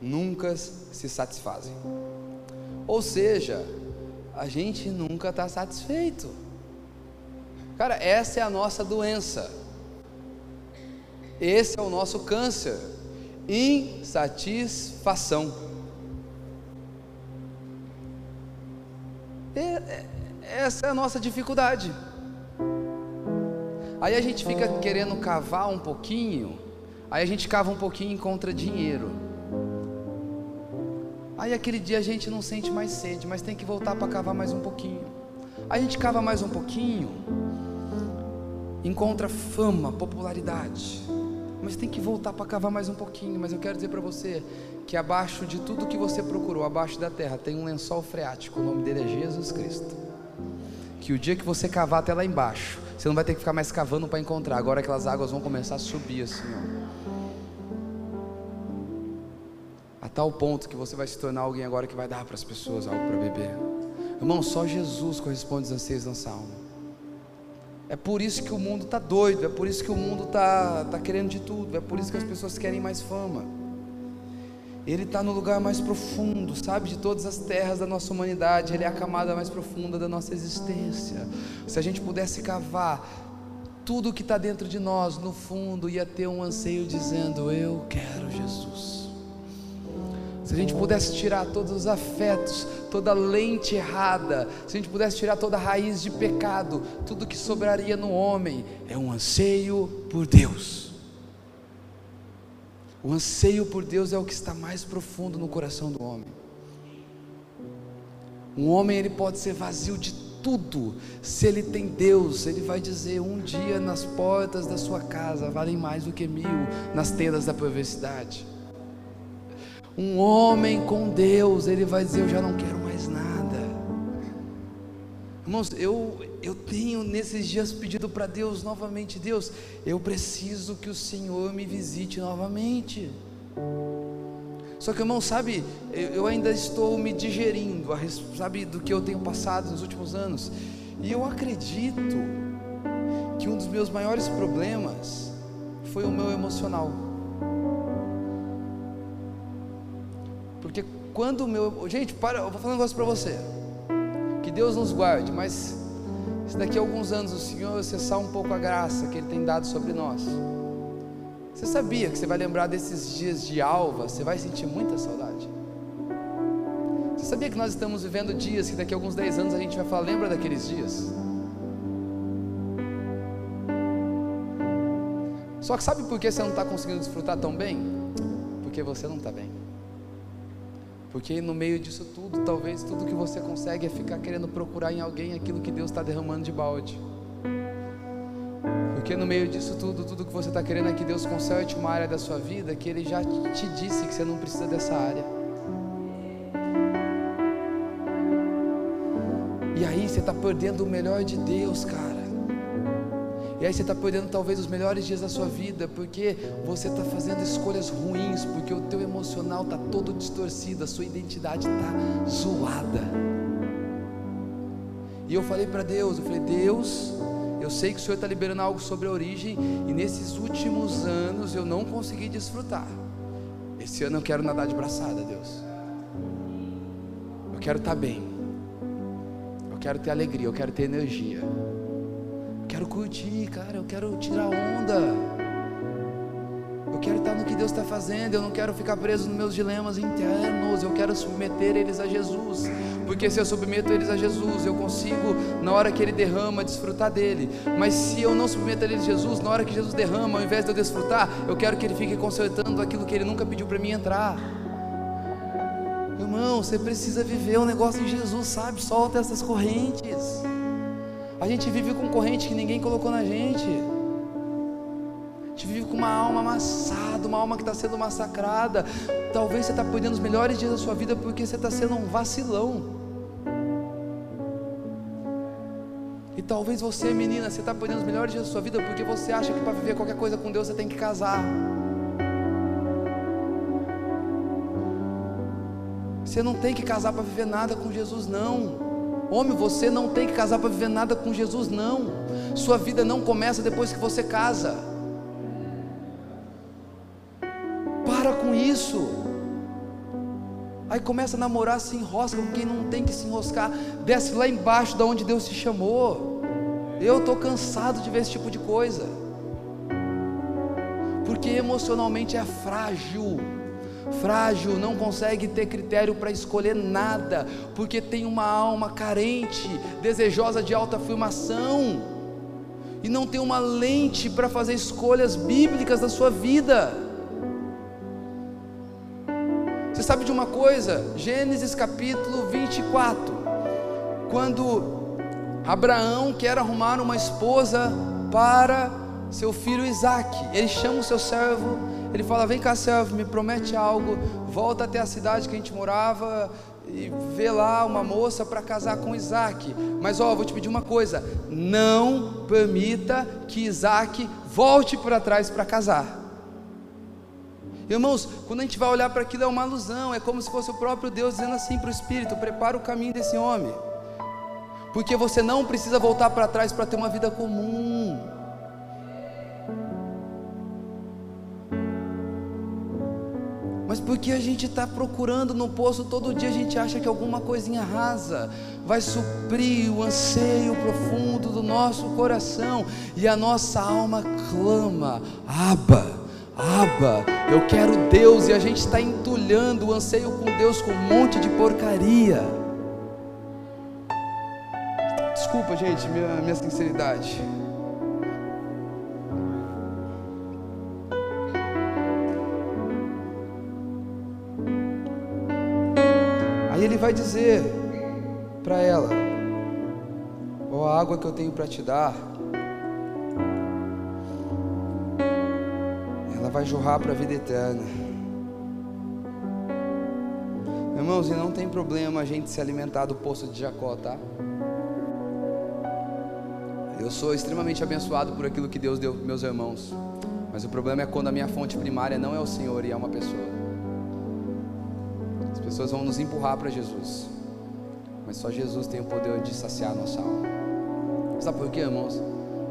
nunca se satisfazem. Ou seja, a gente nunca está satisfeito. Cara, essa é a nossa doença. Esse é o nosso câncer. Insatisfação. essa é a nossa dificuldade. Aí a gente fica querendo cavar um pouquinho, aí a gente cava um pouquinho e encontra dinheiro. Aí aquele dia a gente não sente mais sede, mas tem que voltar para cavar mais um pouquinho. A gente cava mais um pouquinho, encontra fama, popularidade. Mas tem que voltar para cavar mais um pouquinho. Mas eu quero dizer para você que abaixo de tudo que você procurou, abaixo da terra, tem um lençol freático. O nome dele é Jesus Cristo. Que o dia que você cavar até lá embaixo, você não vai ter que ficar mais cavando para encontrar. Agora aquelas águas vão começar a subir assim, ó. A tal ponto que você vai se tornar alguém agora que vai dar para as pessoas algo para beber. Irmão, só Jesus corresponde aos anseios da nossa alma. É por isso que o mundo está doido, é por isso que o mundo está tá querendo de tudo, é por isso que as pessoas querem mais fama. Ele está no lugar mais profundo, sabe, de todas as terras da nossa humanidade. Ele é a camada mais profunda da nossa existência. Se a gente pudesse cavar tudo que está dentro de nós, no fundo, ia ter um anseio dizendo: Eu quero Jesus. Se a gente pudesse tirar todos os afetos, toda lente errada, se a gente pudesse tirar toda raiz de pecado, tudo que sobraria no homem é um anseio por Deus. O anseio por Deus é o que está mais profundo no coração do homem. Um homem ele pode ser vazio de tudo, se ele tem Deus, ele vai dizer: um dia nas portas da sua casa valem mais do que mil nas tendas da perversidade. Um homem com Deus, ele vai dizer: Eu já não quero mais nada. Irmãos, eu, eu tenho nesses dias pedido para Deus novamente: Deus, eu preciso que o Senhor me visite novamente. Só que, irmão, sabe, eu ainda estou me digerindo, sabe, do que eu tenho passado nos últimos anos. E eu acredito que um dos meus maiores problemas foi o meu emocional. Porque quando o meu. Gente, para, eu vou falar um negócio para você. Que Deus nos guarde, mas se daqui a alguns anos o Senhor acessar um pouco a graça que Ele tem dado sobre nós você sabia que você vai lembrar desses dias de alva, você vai sentir muita saudade? Você sabia que nós estamos vivendo dias que daqui a alguns 10 anos a gente vai falar, lembra daqueles dias? Só que sabe por que você não está conseguindo desfrutar tão bem? Porque você não está bem. Porque no meio disso tudo, talvez tudo que você consegue é ficar querendo procurar em alguém aquilo que Deus está derramando de balde. Porque no meio disso tudo, tudo que você está querendo é que Deus conserte uma área da sua vida que Ele já te disse que você não precisa dessa área. E aí você está perdendo o melhor de Deus, cara. E aí você está perdendo talvez os melhores dias da sua vida, porque você está fazendo escolhas ruins, porque o teu emocional está todo distorcido, a sua identidade está zoada. E eu falei para Deus, eu falei, Deus, eu sei que o Senhor está liberando algo sobre a origem, e nesses últimos anos eu não consegui desfrutar. Esse ano eu quero nadar de braçada, Deus. Eu quero estar tá bem. Eu quero ter alegria, eu quero ter energia. Quero curtir, cara, eu quero tirar onda. Eu quero estar no que Deus está fazendo, eu não quero ficar preso nos meus dilemas internos, eu quero submeter eles a Jesus. Porque se eu submeto eles a Jesus, eu consigo, na hora que Ele derrama, desfrutar dele. Mas se eu não submeto eles a Jesus, na hora que Jesus derrama, ao invés de eu desfrutar, eu quero que Ele fique consertando aquilo que Ele nunca pediu para mim entrar. Irmão, você precisa viver um negócio em Jesus, sabe? Solta essas correntes. A gente vive com corrente que ninguém colocou na gente. A gente vive com uma alma amassada, uma alma que está sendo massacrada. Talvez você está perdendo os melhores dias da sua vida porque você está sendo um vacilão. E talvez você, menina, você está perdendo os melhores dias da sua vida porque você acha que para viver qualquer coisa com Deus você tem que casar. Você não tem que casar para viver nada com Jesus, não. Homem, você não tem que casar para viver nada com Jesus, não. Sua vida não começa depois que você casa. Para com isso. Aí começa a namorar, se enrosca com quem não tem que se enroscar. Desce lá embaixo da onde Deus te chamou. Eu estou cansado de ver esse tipo de coisa. Porque emocionalmente é frágil. Frágil, não consegue ter critério para escolher nada, porque tem uma alma carente, desejosa de alta afirmação, e não tem uma lente para fazer escolhas bíblicas da sua vida. Você sabe de uma coisa? Gênesis capítulo 24. Quando Abraão quer arrumar uma esposa para seu filho Isaac, ele chama o seu servo, ele fala: Vem cá, servo, me promete algo, volta até a cidade que a gente morava e vê lá uma moça para casar com Isaac. Mas ó, vou te pedir uma coisa: não permita que Isaac volte para trás para casar. Irmãos, quando a gente vai olhar para aquilo é uma alusão, é como se fosse o próprio Deus dizendo assim para o Espírito: prepara o caminho desse homem, porque você não precisa voltar para trás para ter uma vida comum. Porque a gente está procurando no poço todo dia, a gente acha que alguma coisinha rasa vai suprir o anseio profundo do nosso coração, e a nossa alma clama: Abba Aba, eu quero Deus e a gente está entulhando o anseio com Deus com um monte de porcaria. Desculpa, gente, minha, minha sinceridade. Vai dizer para ela: Ó, oh, a água que eu tenho para te dar vai jorrar para a vida eterna. Irmãos, e não tem problema a gente se alimentar do poço de Jacó, tá? Eu sou extremamente abençoado por aquilo que Deus deu para meus irmãos. Mas o problema é quando a minha fonte primária não é o Senhor e é uma pessoa. As pessoas vão nos empurrar para Jesus. Mas só Jesus tem o poder de saciar a nossa alma. Sabe por quê, irmãos?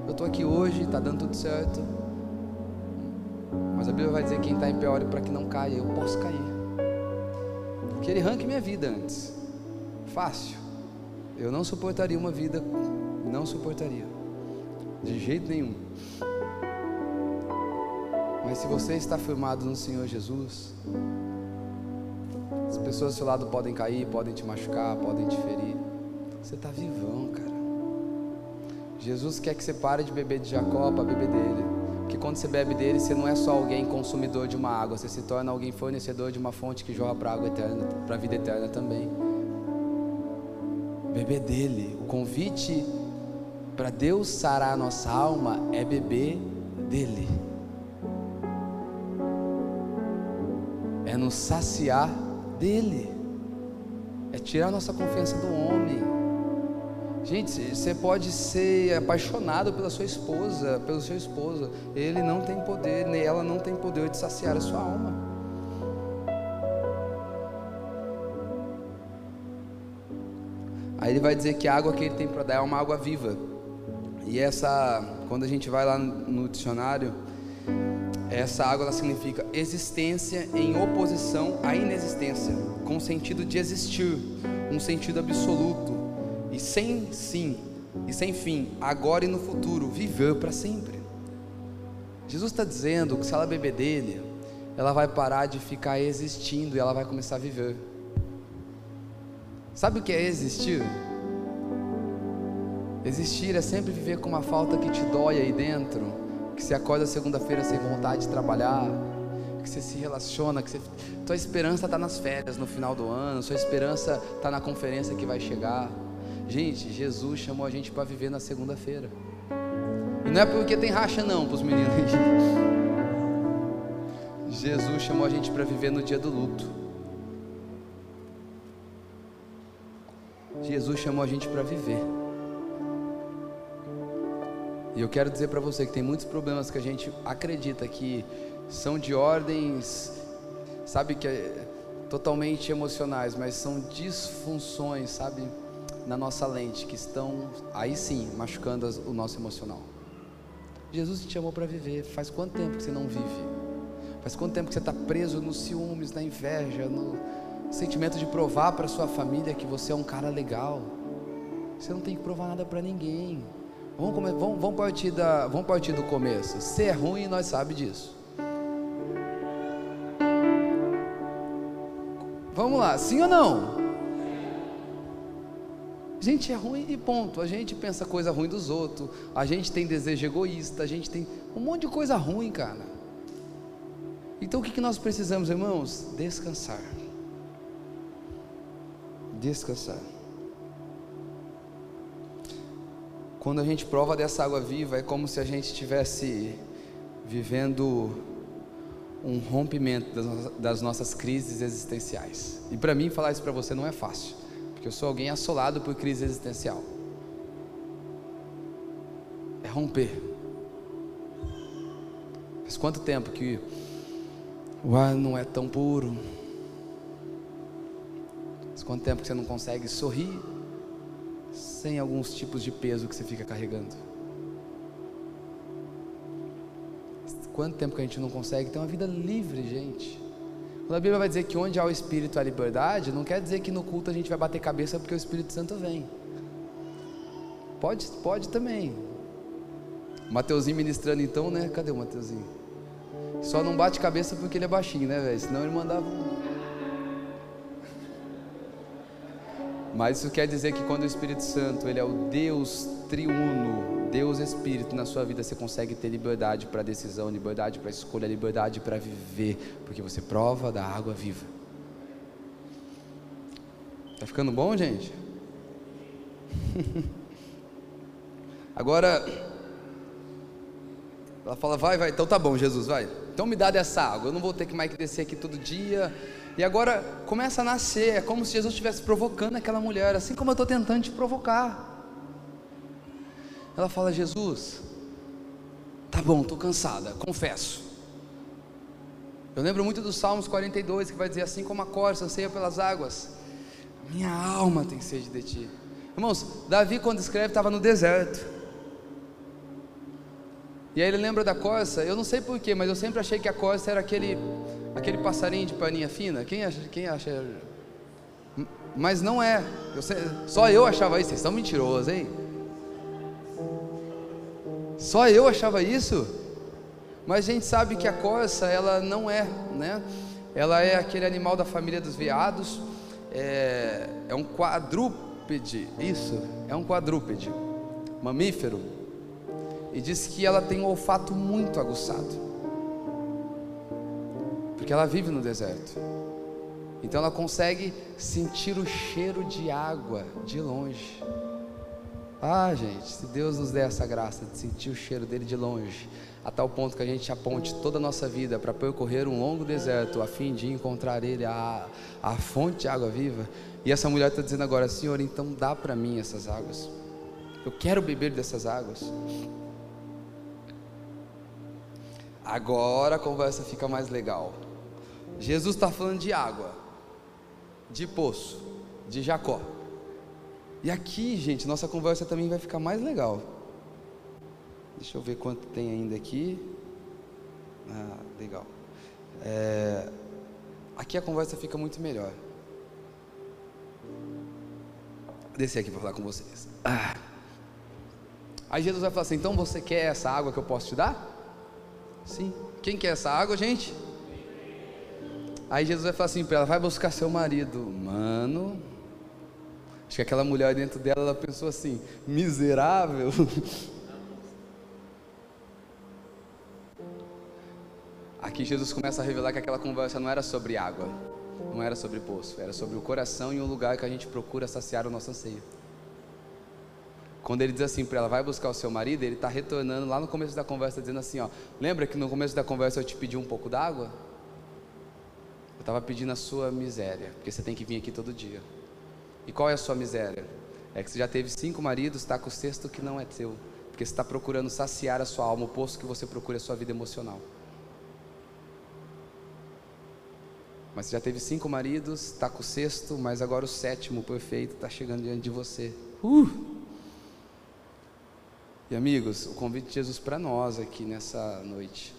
Eu estou aqui hoje, está dando tudo certo. Mas a Bíblia vai dizer que quem está em pé ore para que não caia. Eu posso cair. Que Ele arranque minha vida antes. Fácil. Eu não suportaria uma vida. Não suportaria. De jeito nenhum. Mas se você está firmado no Senhor Jesus, as pessoas do seu lado podem cair, podem te machucar, podem te ferir. Você está vivão, cara. Jesus quer que você pare de beber de Jacó para beber dele. Porque quando você bebe dele, você não é só alguém consumidor de uma água, você se torna alguém fornecedor de uma fonte que jorra para água eterna, para a vida eterna também. Beber dele. O convite para Deus sarar a nossa alma é beber dele. É nos saciar dele. É tirar nossa confiança do homem. Gente, você pode ser apaixonado pela sua esposa, pelo seu esposo. Ele não tem poder, nem ela não tem poder de saciar a sua alma. Aí ele vai dizer que a água que ele tem para dar é uma água viva. E essa, quando a gente vai lá no dicionário, essa água ela significa existência em oposição à inexistência, com sentido de existir, um sentido absoluto e sem sim e sem fim, agora e no futuro, viver para sempre. Jesus está dizendo que se ela beber dele, ela vai parar de ficar existindo e ela vai começar a viver. Sabe o que é existir? Existir é sempre viver com uma falta que te dói aí dentro, que você acorda segunda-feira sem vontade de trabalhar, que você se relaciona, que você... tua esperança está nas férias no final do ano, sua esperança está na conferência que vai chegar. Gente, Jesus chamou a gente para viver na segunda-feira. E não é porque tem racha não para os meninos. Jesus chamou a gente para viver no dia do luto. Jesus chamou a gente para viver. E eu quero dizer para você que tem muitos problemas que a gente acredita que são de ordens, sabe que é totalmente emocionais, mas são disfunções, sabe, na nossa lente que estão aí sim machucando o nosso emocional. Jesus te chamou para viver. Faz quanto tempo que você não vive? Faz quanto tempo que você está preso nos ciúmes, na inveja, no sentimento de provar para sua família que você é um cara legal? Você não tem que provar nada para ninguém. Vamos, come, vamos, vamos, partir da, vamos partir do começo. Ser é ruim, nós sabemos disso. Vamos lá, sim ou não? A gente é ruim e ponto. A gente pensa coisa ruim dos outros. A gente tem desejo egoísta. A gente tem um monte de coisa ruim, cara. Então o que, que nós precisamos, irmãos? Descansar. Descansar. Quando a gente prova dessa água viva, é como se a gente estivesse vivendo um rompimento das nossas crises existenciais. E para mim falar isso para você não é fácil, porque eu sou alguém assolado por crise existencial. É romper. Faz quanto tempo que o ar não é tão puro? Faz quanto tempo que você não consegue sorrir? Sem alguns tipos de peso que você fica carregando? Quanto tempo que a gente não consegue ter uma vida livre, gente? Quando a Bíblia vai dizer que onde há o Espírito há liberdade, não quer dizer que no culto a gente vai bater cabeça porque o Espírito Santo vem. Pode, pode também. Mateuzinho ministrando então, né? Cadê o Mateuzinho? Só não bate cabeça porque ele é baixinho, né, velho? Senão ele mandava Mas isso quer dizer que quando o Espírito Santo, ele é o Deus triuno, Deus Espírito na sua vida, você consegue ter liberdade para decisão, liberdade para escolha, liberdade para viver, porque você prova da água viva. Tá ficando bom, gente? *laughs* Agora ela fala: "Vai, vai, então tá bom, Jesus, vai". Então me dá dessa água, eu não vou ter que mais descer aqui todo dia. E agora começa a nascer, é como se Jesus estivesse provocando aquela mulher, assim como eu estou tentando te provocar. Ela fala: Jesus, tá bom, estou cansada, confesso. Eu lembro muito dos Salmos 42 que vai dizer assim como a corça anseia pelas águas, minha alma tem sede de ti. Irmãos, Davi quando escreve estava no deserto. E aí ele lembra da corça, eu não sei porquê, mas eu sempre achei que a corça era aquele, aquele passarinho de paninha fina. Quem acha? Quem acha? Mas não é. Eu sei, só eu achava isso. Vocês estão mentirosos, hein? Só eu achava isso. Mas a gente sabe que a corça, ela não é, né? Ela é aquele animal da família dos veados. É, é um quadrúpede. Isso, é um quadrúpede, mamífero e diz que ela tem um olfato muito aguçado, porque ela vive no deserto. Então ela consegue sentir o cheiro de água de longe. Ah, gente, se Deus nos der essa graça de sentir o cheiro dele de longe, a tal ponto que a gente aponte toda a nossa vida para percorrer um longo deserto a fim de encontrar ele, a, a fonte de água viva. E essa mulher está dizendo agora, Senhor, então dá para mim essas águas. Eu quero beber dessas águas. Agora a conversa fica mais legal. Jesus está falando de água, de poço, de Jacó. E aqui, gente, nossa conversa também vai ficar mais legal. Deixa eu ver quanto tem ainda aqui. Ah, legal. É, aqui a conversa fica muito melhor. Descer aqui para falar com vocês. Ah. Aí Jesus vai falar assim: então você quer essa água que eu posso te dar? Sim. Quem quer essa água, gente? Aí Jesus vai falar assim para ela: vai buscar seu marido. Mano, acho que aquela mulher dentro dela, ela pensou assim: miserável. *laughs* Aqui Jesus começa a revelar que aquela conversa não era sobre água, não era sobre poço, era sobre o coração e um lugar que a gente procura saciar o nosso anseio. Quando ele diz assim para ela, vai buscar o seu marido, ele está retornando lá no começo da conversa, dizendo assim: ó, lembra que no começo da conversa eu te pedi um pouco d'água? Eu estava pedindo a sua miséria, porque você tem que vir aqui todo dia. E qual é a sua miséria? É que você já teve cinco maridos, está com o sexto que não é teu, porque você está procurando saciar a sua alma, o posto que você procura é a sua vida emocional. Mas você já teve cinco maridos, está com o sexto, mas agora o sétimo perfeito está chegando diante de você. Uh! E amigos, o convite de Jesus para nós aqui nessa noite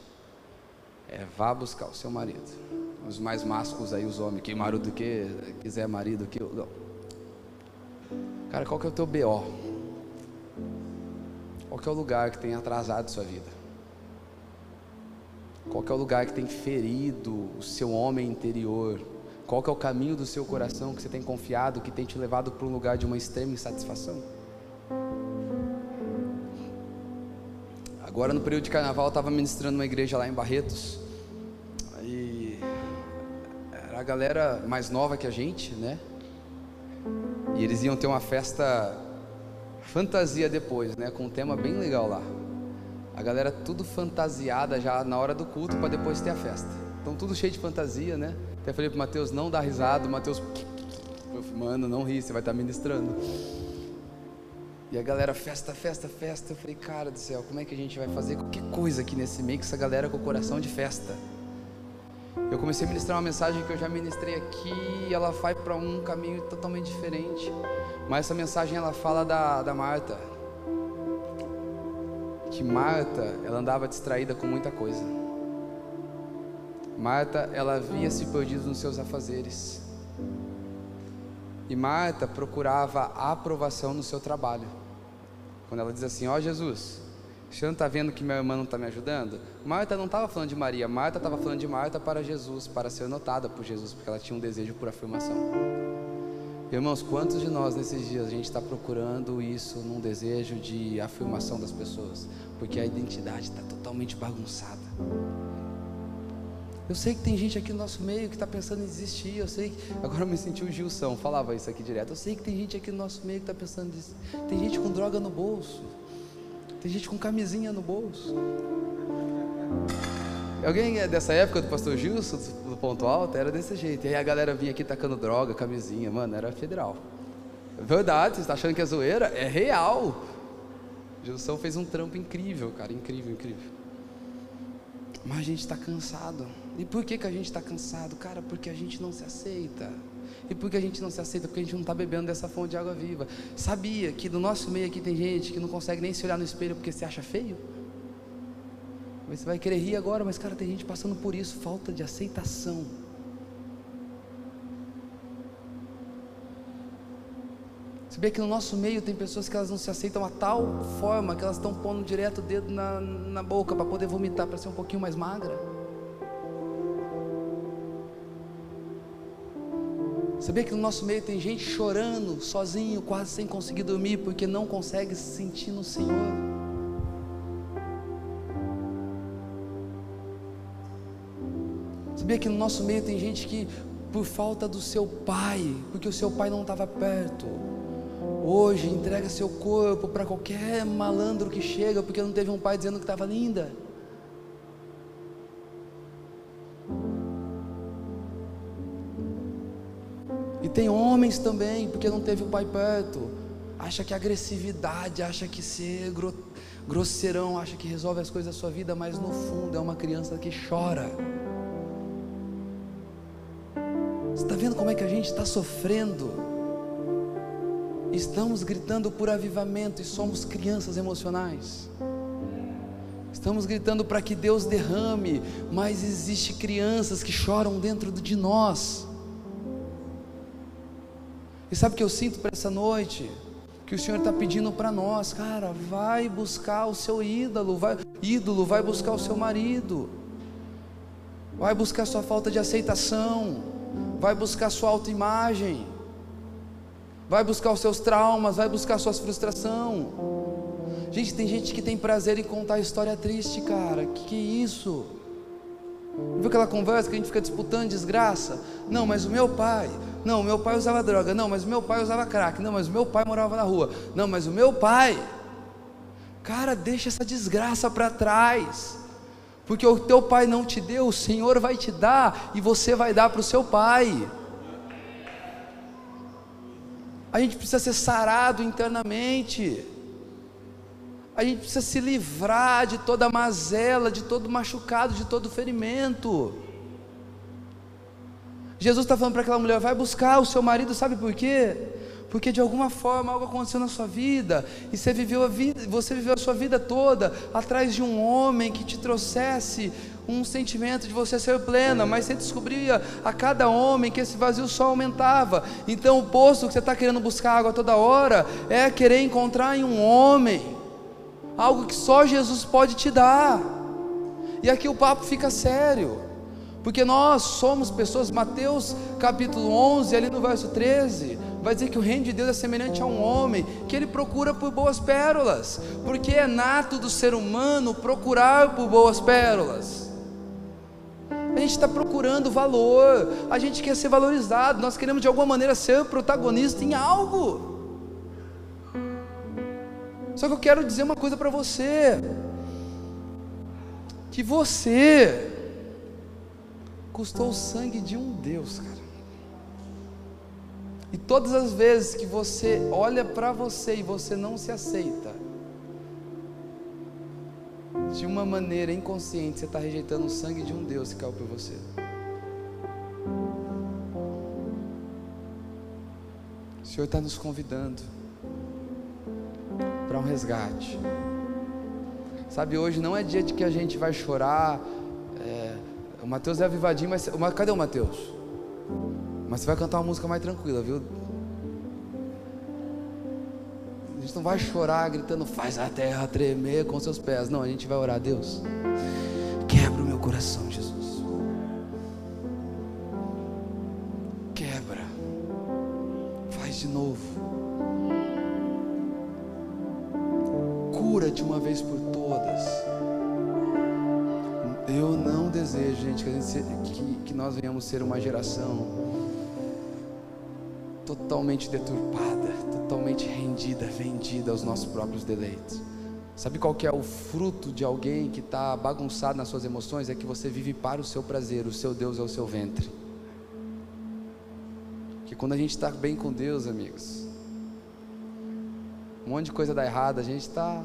é vá buscar o seu marido. Os mais másculos aí, os homens, que marido que quiser marido que não. Cara, qual que é o teu BO? Qual que é o lugar que tem atrasado sua vida? Qual que é o lugar que tem ferido o seu homem interior? Qual que é o caminho do seu coração que você tem confiado, que tem te levado para um lugar de uma extrema insatisfação? Agora no período de carnaval eu estava ministrando uma igreja lá em Barretos. A galera mais nova que a gente, né? E eles iam ter uma festa fantasia depois, né? Com um tema bem legal lá. A galera tudo fantasiada já na hora do culto para depois ter a festa. Então tudo cheio de fantasia, né? Até falei pro Mateus não dá risada, o Mateus, mano, não ri, você vai estar tá ministrando. E a galera, festa, festa, festa. Eu falei, cara do céu, como é que a gente vai fazer qualquer coisa aqui nesse meio com essa galera com o coração de festa? Eu comecei a ministrar uma mensagem que eu já ministrei aqui e ela vai para um caminho totalmente diferente. Mas essa mensagem ela fala da, da Marta. Que Marta, ela andava distraída com muita coisa. Marta, ela havia se perdido nos seus afazeres. E Marta procurava aprovação no seu trabalho. Quando ela diz assim: Ó oh, Jesus, você não está vendo que minha irmã não está me ajudando? Marta não estava falando de Maria, Marta estava falando de Marta para Jesus, para ser notada por Jesus, porque ela tinha um desejo por afirmação. Irmãos, quantos de nós nesses dias a gente está procurando isso num desejo de afirmação das pessoas? Porque a identidade está totalmente bagunçada. Eu sei que tem gente aqui no nosso meio que está pensando em desistir. Eu sei que. Agora eu me senti o Gilson, falava isso aqui direto. Eu sei que tem gente aqui no nosso meio que está pensando em desistir. Tem gente com droga no bolso. Tem gente com camisinha no bolso. Alguém é dessa época do pastor Gilson, do Ponto Alto? Era desse jeito. E aí a galera vinha aqui tacando droga, camisinha, mano, era federal. Verdade, você está achando que é zoeira? É real. Gilson fez um trampo incrível, cara, incrível, incrível. Mas a gente está cansado. E por que, que a gente está cansado? Cara, porque a gente não se aceita. E por que a gente não se aceita? Porque a gente não está bebendo dessa fonte de água viva. Sabia que no nosso meio aqui tem gente que não consegue nem se olhar no espelho porque se acha feio? Você vai querer rir agora, mas cara, tem gente passando por isso, falta de aceitação. Sabia que no nosso meio tem pessoas que elas não se aceitam a tal forma que elas estão pondo direto o dedo na, na boca para poder vomitar, para ser um pouquinho mais magra? Sabia que no nosso meio tem gente chorando, sozinho, quase sem conseguir dormir, porque não consegue se sentir no Senhor? Sabia que no nosso meio tem gente que, por falta do seu pai, porque o seu pai não estava perto, hoje entrega seu corpo para qualquer malandro que chega, porque não teve um pai dizendo que estava linda. Tem homens também, porque não teve o pai perto. Acha que agressividade, acha que ser grosseirão, acha que resolve as coisas da sua vida, mas no fundo é uma criança que chora. Você está vendo como é que a gente está sofrendo? Estamos gritando por avivamento e somos crianças emocionais. Estamos gritando para que Deus derrame, mas existe crianças que choram dentro de nós. E sabe o que eu sinto para essa noite? Que o Senhor está pedindo para nós, cara, vai buscar o seu ídolo, vai, ídolo, vai buscar o seu marido, vai buscar sua falta de aceitação, vai buscar sua autoimagem, vai buscar os seus traumas, vai buscar suas frustrações. Gente, tem gente que tem prazer em contar história triste, cara. Que que é isso? Viu aquela conversa que a gente fica disputando desgraça? Não, mas o meu pai, não, meu pai usava droga. Não, mas o meu pai usava crack. Não, mas o meu pai morava na rua. Não, mas o meu pai. Cara, deixa essa desgraça para trás. Porque o teu pai não te deu, o Senhor vai te dar e você vai dar para o seu pai. A gente precisa ser sarado internamente. A gente precisa se livrar de toda mazela, de todo machucado, de todo ferimento. Jesus está falando para aquela mulher: vai buscar o seu marido, sabe por quê? Porque de alguma forma algo aconteceu na sua vida e você viveu a vida, você viveu a sua vida toda atrás de um homem que te trouxesse um sentimento de você ser plena, mas você descobria a cada homem que esse vazio só aumentava. Então o poço que você está querendo buscar água toda hora é querer encontrar em um homem algo que só Jesus pode te dar. E aqui o papo fica sério, porque nós somos pessoas, Mateus capítulo 11, ali no verso 13, vai dizer que o reino de Deus é semelhante a um homem que ele procura por boas pérolas, porque é nato do ser humano procurar por boas pérolas. A gente está procurando valor, a gente quer ser valorizado, nós queremos de alguma maneira ser protagonista em algo. Só que eu quero dizer uma coisa para você: que você custou o sangue de um Deus, cara. E todas as vezes que você olha para você e você não se aceita, de uma maneira inconsciente, você está rejeitando o sangue de um Deus que caiu por você. O Senhor está nos convidando para um resgate. Sabe, hoje não é dia de que a gente vai chorar. É, o Mateus é avivadinho, mas. Cadê o Mateus? Mas você vai cantar uma música mais tranquila, viu? A gente não vai chorar gritando, faz a terra tremer com seus pés. Não, a gente vai orar, Deus. Quebra o meu coração, Jesus. Quebra. Faz de novo. De uma vez por todas. Eu não desejo, gente, que, gente, que, que nós venhamos ser uma geração totalmente deturpada, totalmente rendida, vendida aos nossos próprios deleites. Sabe qual que é o fruto de alguém que está bagunçado nas suas emoções? É que você vive para o seu prazer, o seu Deus é o seu ventre. Que quando a gente está bem com Deus, amigos, um monte de coisa dá errado, a gente está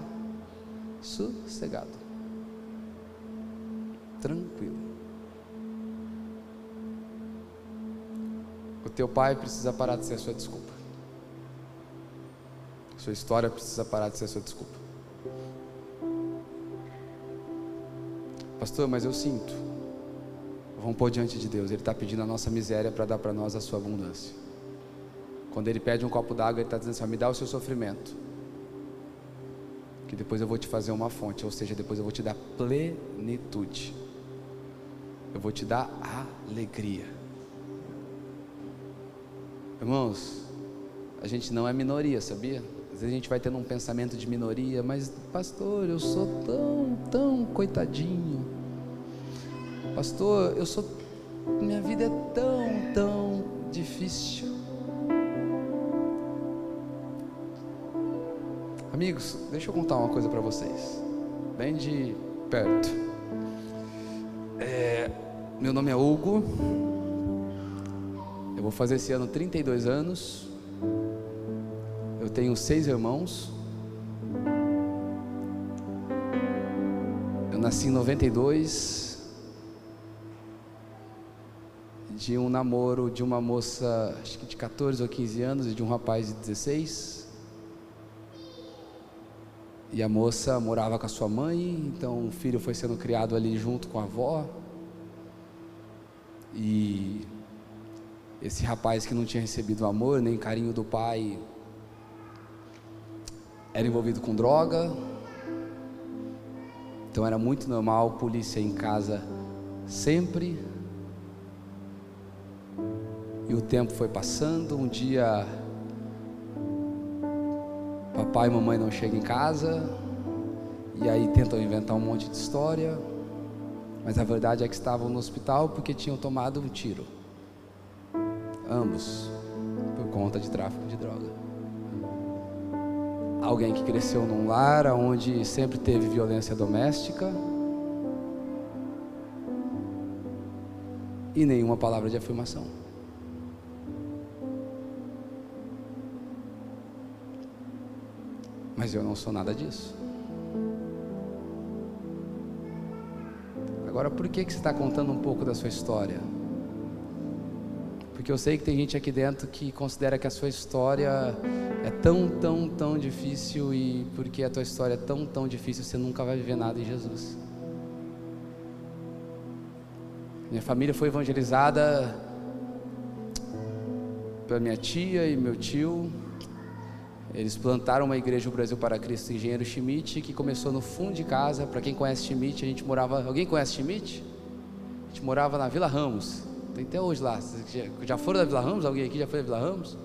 sossegado, tranquilo. O teu pai precisa parar de ser a sua desculpa. A sua história precisa parar de ser a sua desculpa. Pastor, mas eu sinto. Vamos pôr diante de Deus. Ele está pedindo a nossa miséria para dar para nós a sua abundância. Quando ele pede um copo d'água, ele está dizendo assim: me dá o seu sofrimento. Que depois eu vou te fazer uma fonte. Ou seja, depois eu vou te dar plenitude. Eu vou te dar alegria. Irmãos, a gente não é minoria, sabia? Às vezes a gente vai tendo um pensamento de minoria, mas pastor, eu sou tão, tão coitadinho. Pastor, eu sou minha vida é tão, tão difícil. Amigos, deixa eu contar uma coisa para vocês, bem de perto. É, meu nome é Hugo, eu vou fazer esse ano 32 anos. Eu tenho seis irmãos. Eu nasci em 92. De um namoro de uma moça, acho que de 14 ou 15 anos, e de um rapaz de 16. E a moça morava com a sua mãe, então o filho foi sendo criado ali junto com a avó. E esse rapaz que não tinha recebido amor nem carinho do pai, era envolvido com droga, então era muito normal polícia em casa sempre. E o tempo foi passando, um dia papai e mamãe não chegam em casa, e aí tentam inventar um monte de história, mas a verdade é que estavam no hospital porque tinham tomado um tiro. Ambos por conta de tráfico de droga alguém que cresceu num lar onde sempre teve violência doméstica e nenhuma palavra de afirmação. Mas eu não sou nada disso. Agora, por que, que você está contando um pouco da sua história? Porque eu sei que tem gente aqui dentro que considera que a sua história é tão, tão, tão difícil e porque a tua história é tão, tão difícil, você nunca vai viver nada em Jesus. Minha família foi evangelizada pela minha tia e meu tio. Eles plantaram uma igreja no Brasil para Cristo, Engenheiro Schmidt, que começou no fundo de casa. Para quem conhece Schmidt, a gente morava. Alguém conhece Schmidt? A gente morava na Vila Ramos. Tem até hoje lá. Já foram da Vila Ramos? Alguém aqui já foi da Vila Ramos?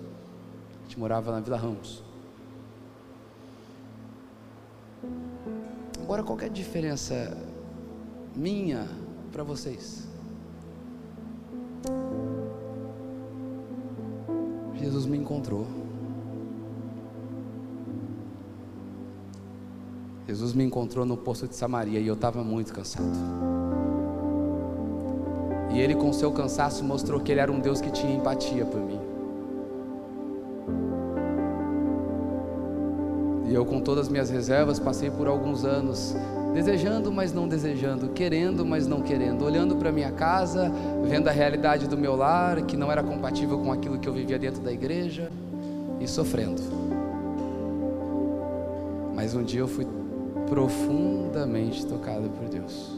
A gente morava na Vila Ramos. Agora, qual é a diferença minha para vocês? Jesus me encontrou no poço de Samaria e eu estava muito cansado. E ele, com seu cansaço, mostrou que ele era um Deus que tinha empatia por mim. E eu, com todas as minhas reservas, passei por alguns anos desejando, mas não desejando, querendo, mas não querendo, olhando para minha casa, vendo a realidade do meu lar, que não era compatível com aquilo que eu vivia dentro da igreja, e sofrendo. Mas um dia eu fui profundamente tocado por Deus.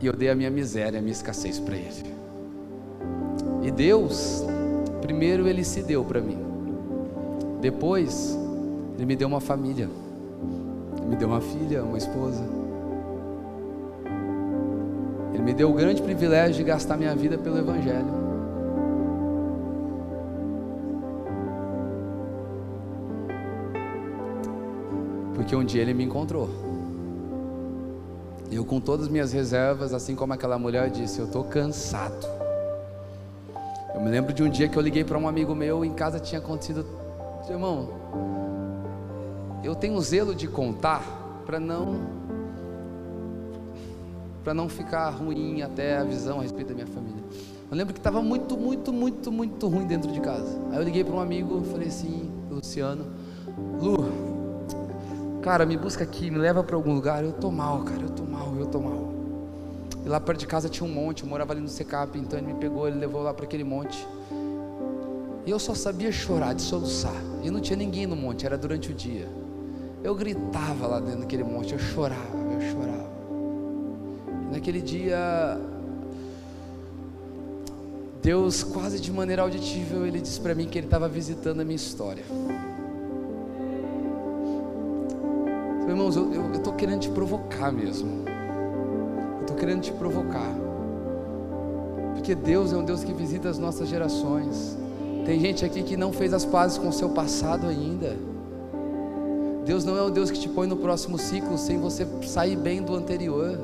E eu dei a minha miséria, a minha escassez para Ele. E Deus, primeiro Ele se deu para mim. Depois, Ele me deu uma família. Ele me deu uma filha, uma esposa. Ele me deu o grande privilégio de gastar minha vida pelo Evangelho. Porque um dia Ele me encontrou. Eu, com todas as minhas reservas, assim como aquela mulher disse, eu estou cansado. Eu me lembro de um dia que eu liguei para um amigo meu, em casa tinha acontecido, Irmão, eu tenho zelo de contar para não para não ficar ruim até a visão a respeito da minha família. Eu lembro que estava muito, muito, muito, muito ruim dentro de casa. Aí eu liguei para um amigo, falei assim, Luciano, Lu, cara, me busca aqui, me leva para algum lugar. Eu tô mal, cara, eu tô mal, eu tô mal. E lá perto de casa tinha um monte, eu morava ali no Secap, então ele me pegou, ele levou lá para aquele monte. E eu só sabia chorar, de soluçar. E não tinha ninguém no monte, era durante o dia. Eu gritava lá dentro daquele monte, eu chorava, eu chorava. E naquele dia, Deus, quase de maneira auditível, Ele disse para mim que Ele estava visitando a minha história. Irmãos, eu estou querendo te provocar mesmo. Eu estou querendo te provocar. Porque Deus é um Deus que visita as nossas gerações. Tem gente aqui que não fez as pazes com o seu passado ainda. Deus não é um Deus que te põe no próximo ciclo sem você sair bem do anterior.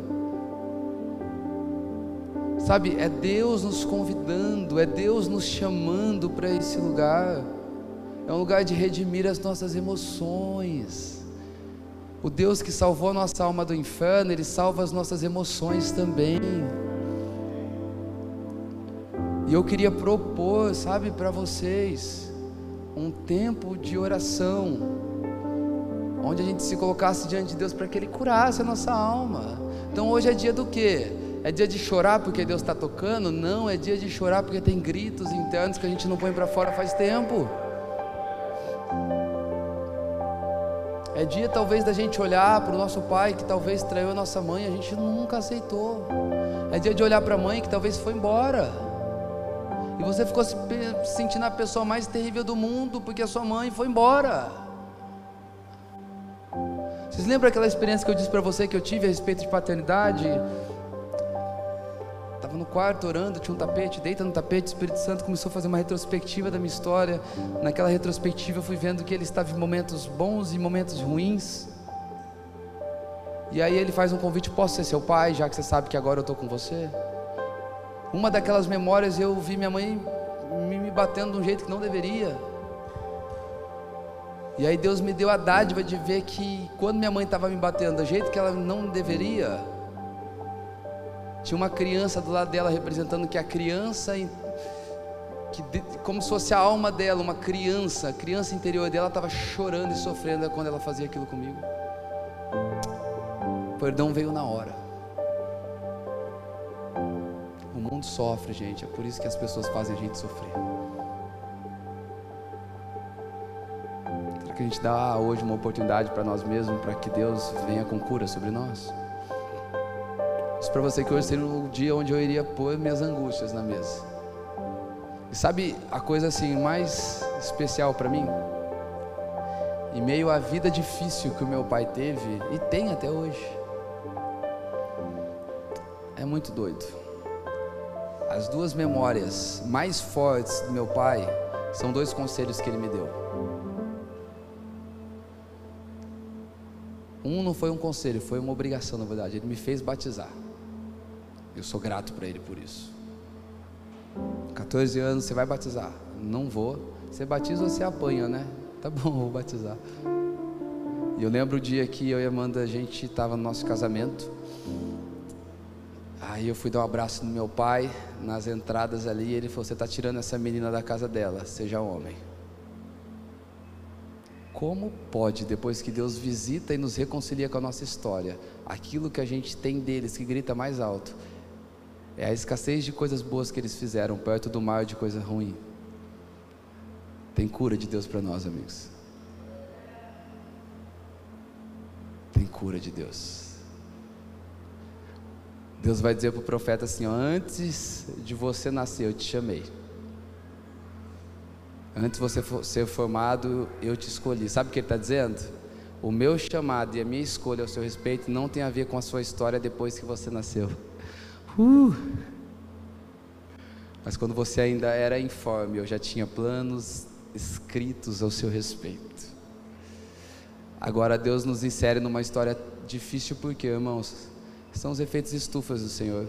Sabe, é Deus nos convidando, é Deus nos chamando para esse lugar. É um lugar de redimir as nossas emoções. O Deus que salvou a nossa alma do inferno, Ele salva as nossas emoções também. E eu queria propor, sabe, para vocês, um tempo de oração, onde a gente se colocasse diante de Deus para que Ele curasse a nossa alma. Então hoje é dia do quê? É dia de chorar porque Deus está tocando? Não, é dia de chorar porque tem gritos internos que a gente não põe para fora faz tempo. É dia talvez da gente olhar para o nosso pai que talvez traiu a nossa mãe, a gente nunca aceitou. É dia de olhar para a mãe que talvez foi embora. E você ficou se sentindo a pessoa mais terrível do mundo porque a sua mãe foi embora. Vocês lembram aquela experiência que eu disse para você que eu tive a respeito de paternidade? Estava no quarto orando, tinha um tapete, deita no tapete, o Espírito Santo começou a fazer uma retrospectiva da minha história. Naquela retrospectiva eu fui vendo que ele estava em momentos bons e momentos ruins. E aí ele faz um convite: posso ser seu pai, já que você sabe que agora eu estou com você? Uma daquelas memórias eu vi minha mãe me batendo de um jeito que não deveria. E aí Deus me deu a dádiva de ver que quando minha mãe estava me batendo do jeito que ela não deveria, tinha uma criança do lado dela representando que a criança que como se fosse a alma dela, uma criança, a criança interior dela estava chorando e sofrendo quando ela fazia aquilo comigo. O perdão veio na hora mundo sofre, gente. É por isso que as pessoas fazem a gente sofrer. Será que a gente dá hoje uma oportunidade para nós mesmos, para que Deus venha com cura sobre nós? Isso para você que hoje seria o dia onde eu iria pôr minhas angústias na mesa. E sabe a coisa assim mais especial para mim? Em meio à vida difícil que o meu pai teve e tem até hoje. É muito doido as duas memórias mais fortes do meu pai são dois conselhos que ele me deu. Um não foi um conselho, foi uma obrigação, na verdade. Ele me fez batizar. Eu sou grato para ele por isso. 14 anos, você vai batizar? Não vou. Você batiza ou você apanha, né? Tá bom, vou batizar. E eu lembro o dia que eu e a Amanda, a gente estava no nosso casamento. Aí eu fui dar um abraço no meu pai, nas entradas ali, e ele falou: Você está tirando essa menina da casa dela, seja homem. Como pode, depois que Deus visita e nos reconcilia com a nossa história, aquilo que a gente tem deles que grita mais alto, é a escassez de coisas boas que eles fizeram, perto do mar de coisa ruim. Tem cura de Deus para nós, amigos. Tem cura de Deus. Deus vai dizer para o profeta assim: ó, Antes de você nascer, eu te chamei. Antes de você ser formado, eu te escolhi. Sabe o que ele está dizendo? O meu chamado e a minha escolha ao seu respeito não tem a ver com a sua história depois que você nasceu. Uh! Mas quando você ainda era informe, eu já tinha planos escritos ao seu respeito. Agora Deus nos insere numa história difícil, porque, irmãos, são os efeitos estufas do Senhor.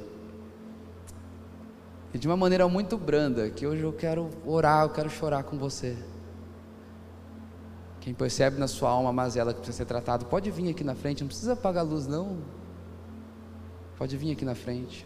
E de uma maneira muito branda, que hoje eu quero orar, eu quero chorar com você. Quem percebe na sua alma a mazela que precisa ser tratado, pode vir aqui na frente, não precisa apagar a luz, não. Pode vir aqui na frente.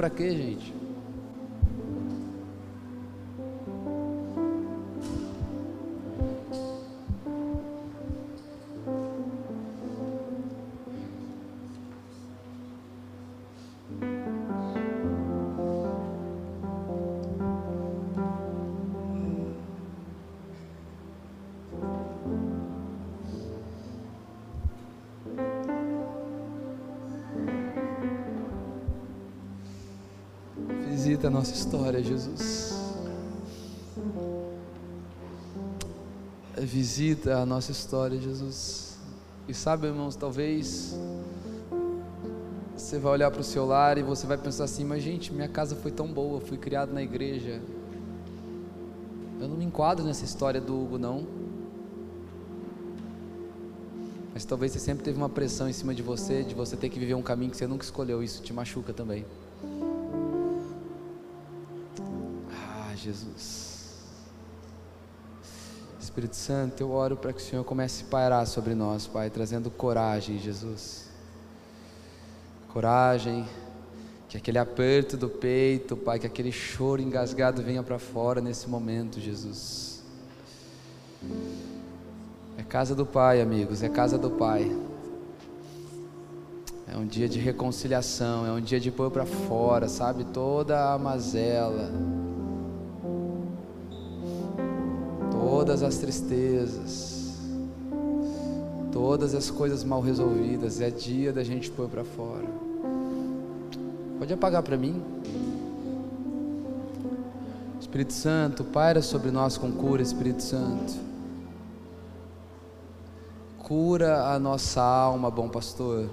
para quê, gente? Nossa história, Jesus. Visita a nossa história, Jesus. E sabe, irmãos, talvez você vai olhar para o seu lar e você vai pensar assim: mas gente, minha casa foi tão boa, fui criado na igreja. Eu não me enquadro nessa história do Hugo, não. Mas talvez você sempre teve uma pressão em cima de você, de você ter que viver um caminho que você nunca escolheu. Isso te machuca também. Jesus. Espírito Santo, eu oro para que o Senhor comece a pairar sobre nós, Pai, trazendo coragem, Jesus. Coragem, que aquele aperto do peito, Pai, que aquele choro engasgado venha para fora nesse momento, Jesus. É casa do Pai, amigos, é casa do Pai. É um dia de reconciliação, é um dia de pôr para fora, sabe, toda a mazela todas as tristezas, todas as coisas mal resolvidas, é dia da gente pôr para fora. Pode apagar para mim? Espírito Santo, paira sobre nós com cura, Espírito Santo. Cura a nossa alma, bom pastor.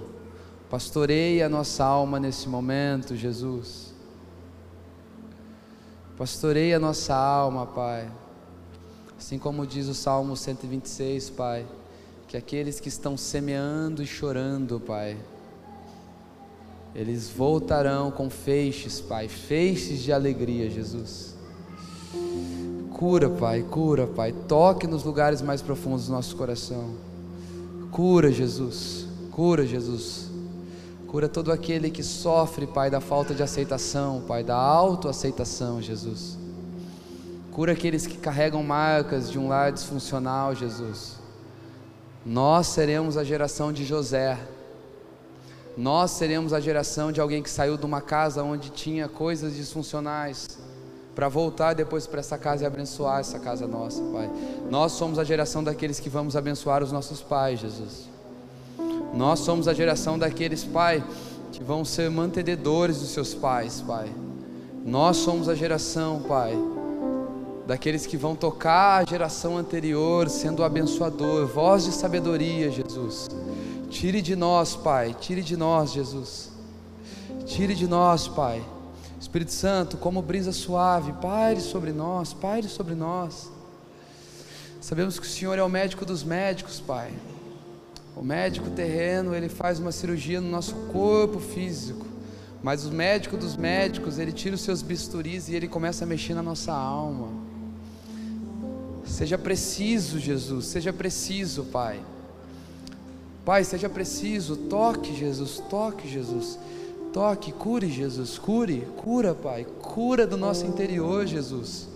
Pastoreia a nossa alma nesse momento, Jesus. Pastoreia a nossa alma, Pai. Assim como diz o Salmo 126, Pai, que aqueles que estão semeando e chorando, Pai, eles voltarão com feixes, Pai, feixes de alegria, Jesus. Cura, Pai, cura, Pai. Toque nos lugares mais profundos do nosso coração. Cura, Jesus. Cura, Jesus. Cura todo aquele que sofre, Pai, da falta de aceitação, Pai, da autoaceitação, Jesus. Cura aqueles que carregam marcas de um lar disfuncional, Jesus. Nós seremos a geração de José. Nós seremos a geração de alguém que saiu de uma casa onde tinha coisas disfuncionais para voltar depois para essa casa e abençoar essa casa nossa, Pai. Nós somos a geração daqueles que vamos abençoar os nossos pais, Jesus. Nós somos a geração daqueles, Pai, que vão ser mantenedores dos seus pais, Pai. Nós somos a geração, Pai, daqueles que vão tocar a geração anterior, sendo abençoador, voz de sabedoria, Jesus. Tire de nós, Pai, tire de nós, Jesus. Tire de nós, Pai. Espírito Santo, como brisa suave, paire sobre nós, paire sobre nós. Sabemos que o Senhor é o médico dos médicos, Pai. O médico terreno, ele faz uma cirurgia no nosso corpo físico. Mas o médico dos médicos, ele tira os seus bisturis e ele começa a mexer na nossa alma. Seja preciso, Jesus, seja preciso, Pai. Pai, seja preciso, toque, Jesus, toque, Jesus. Toque, cure, Jesus, cure, cura, Pai, cura do nosso interior, Jesus.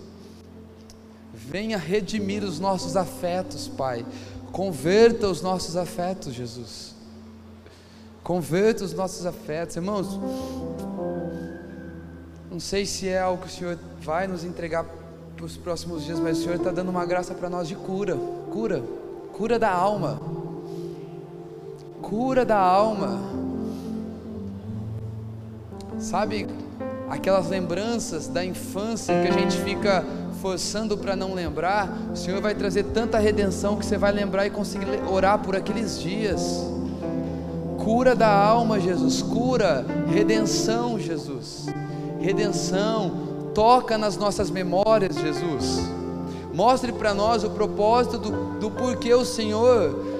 Venha redimir os nossos afetos, Pai. Converta os nossos afetos, Jesus. Converta os nossos afetos, irmãos. Não sei se é algo que o Senhor vai nos entregar para os próximos dias, mas o Senhor está dando uma graça para nós de cura, cura, cura da alma, cura da alma. Sabe aquelas lembranças da infância que a gente fica forçando para não lembrar, o Senhor vai trazer tanta redenção que você vai lembrar e conseguir orar por aqueles dias. Cura da alma, Jesus, cura, redenção, Jesus, redenção, toca nas nossas memórias, Jesus. Mostre para nós o propósito do, do porquê o Senhor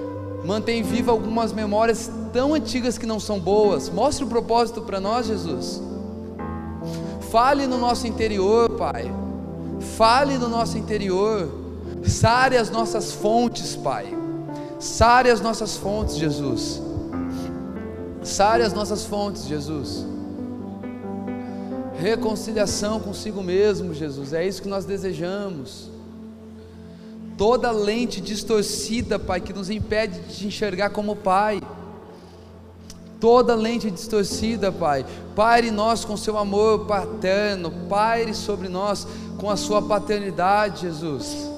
mantém viva algumas memórias tão antigas que não são boas. Mostre o propósito para nós, Jesus. Fale no nosso interior, Pai. Fale no nosso interior. Sare as nossas fontes, Pai. Sare as nossas fontes, Jesus. Sare as nossas fontes, Jesus. Reconciliação consigo mesmo, Jesus. É isso que nós desejamos. Toda lente distorcida, Pai, que nos impede de te enxergar como Pai toda lente distorcida, Pai. Pare nós com seu amor paterno, paire sobre nós com a sua paternidade, Jesus.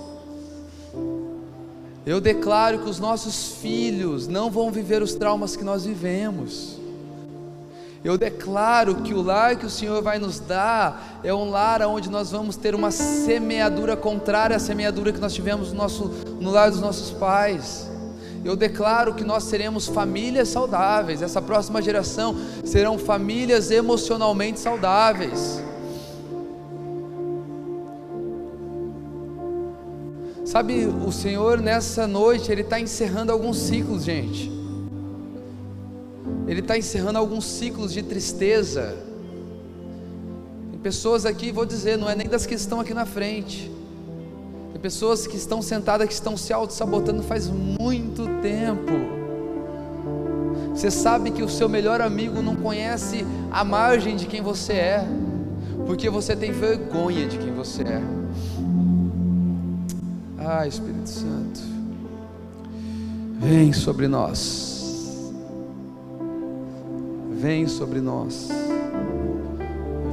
Eu declaro que os nossos filhos não vão viver os traumas que nós vivemos. Eu declaro que o lar que o Senhor vai nos dar é um lar onde nós vamos ter uma semeadura contrária à semeadura que nós tivemos no, nosso, no lar dos nossos pais eu declaro que nós seremos famílias saudáveis, essa próxima geração serão famílias emocionalmente saudáveis. Sabe, o Senhor nessa noite, Ele está encerrando alguns ciclos, gente. Ele está encerrando alguns ciclos de tristeza. Tem pessoas aqui, vou dizer, não é nem das que estão aqui na frente tem pessoas que estão sentadas, que estão se auto-sabotando faz muito tempo. Você sabe que o seu melhor amigo não conhece a margem de quem você é, porque você tem vergonha de quem você é. Ah, Espírito Santo, vem sobre nós, Vem sobre nós.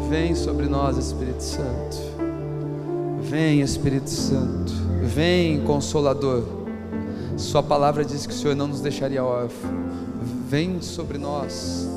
Vem sobre nós, Espírito Santo. Vem, Espírito Santo. Vem, Consolador. Sua palavra diz que o Senhor não nos deixaria órfãos. Vem sobre nós.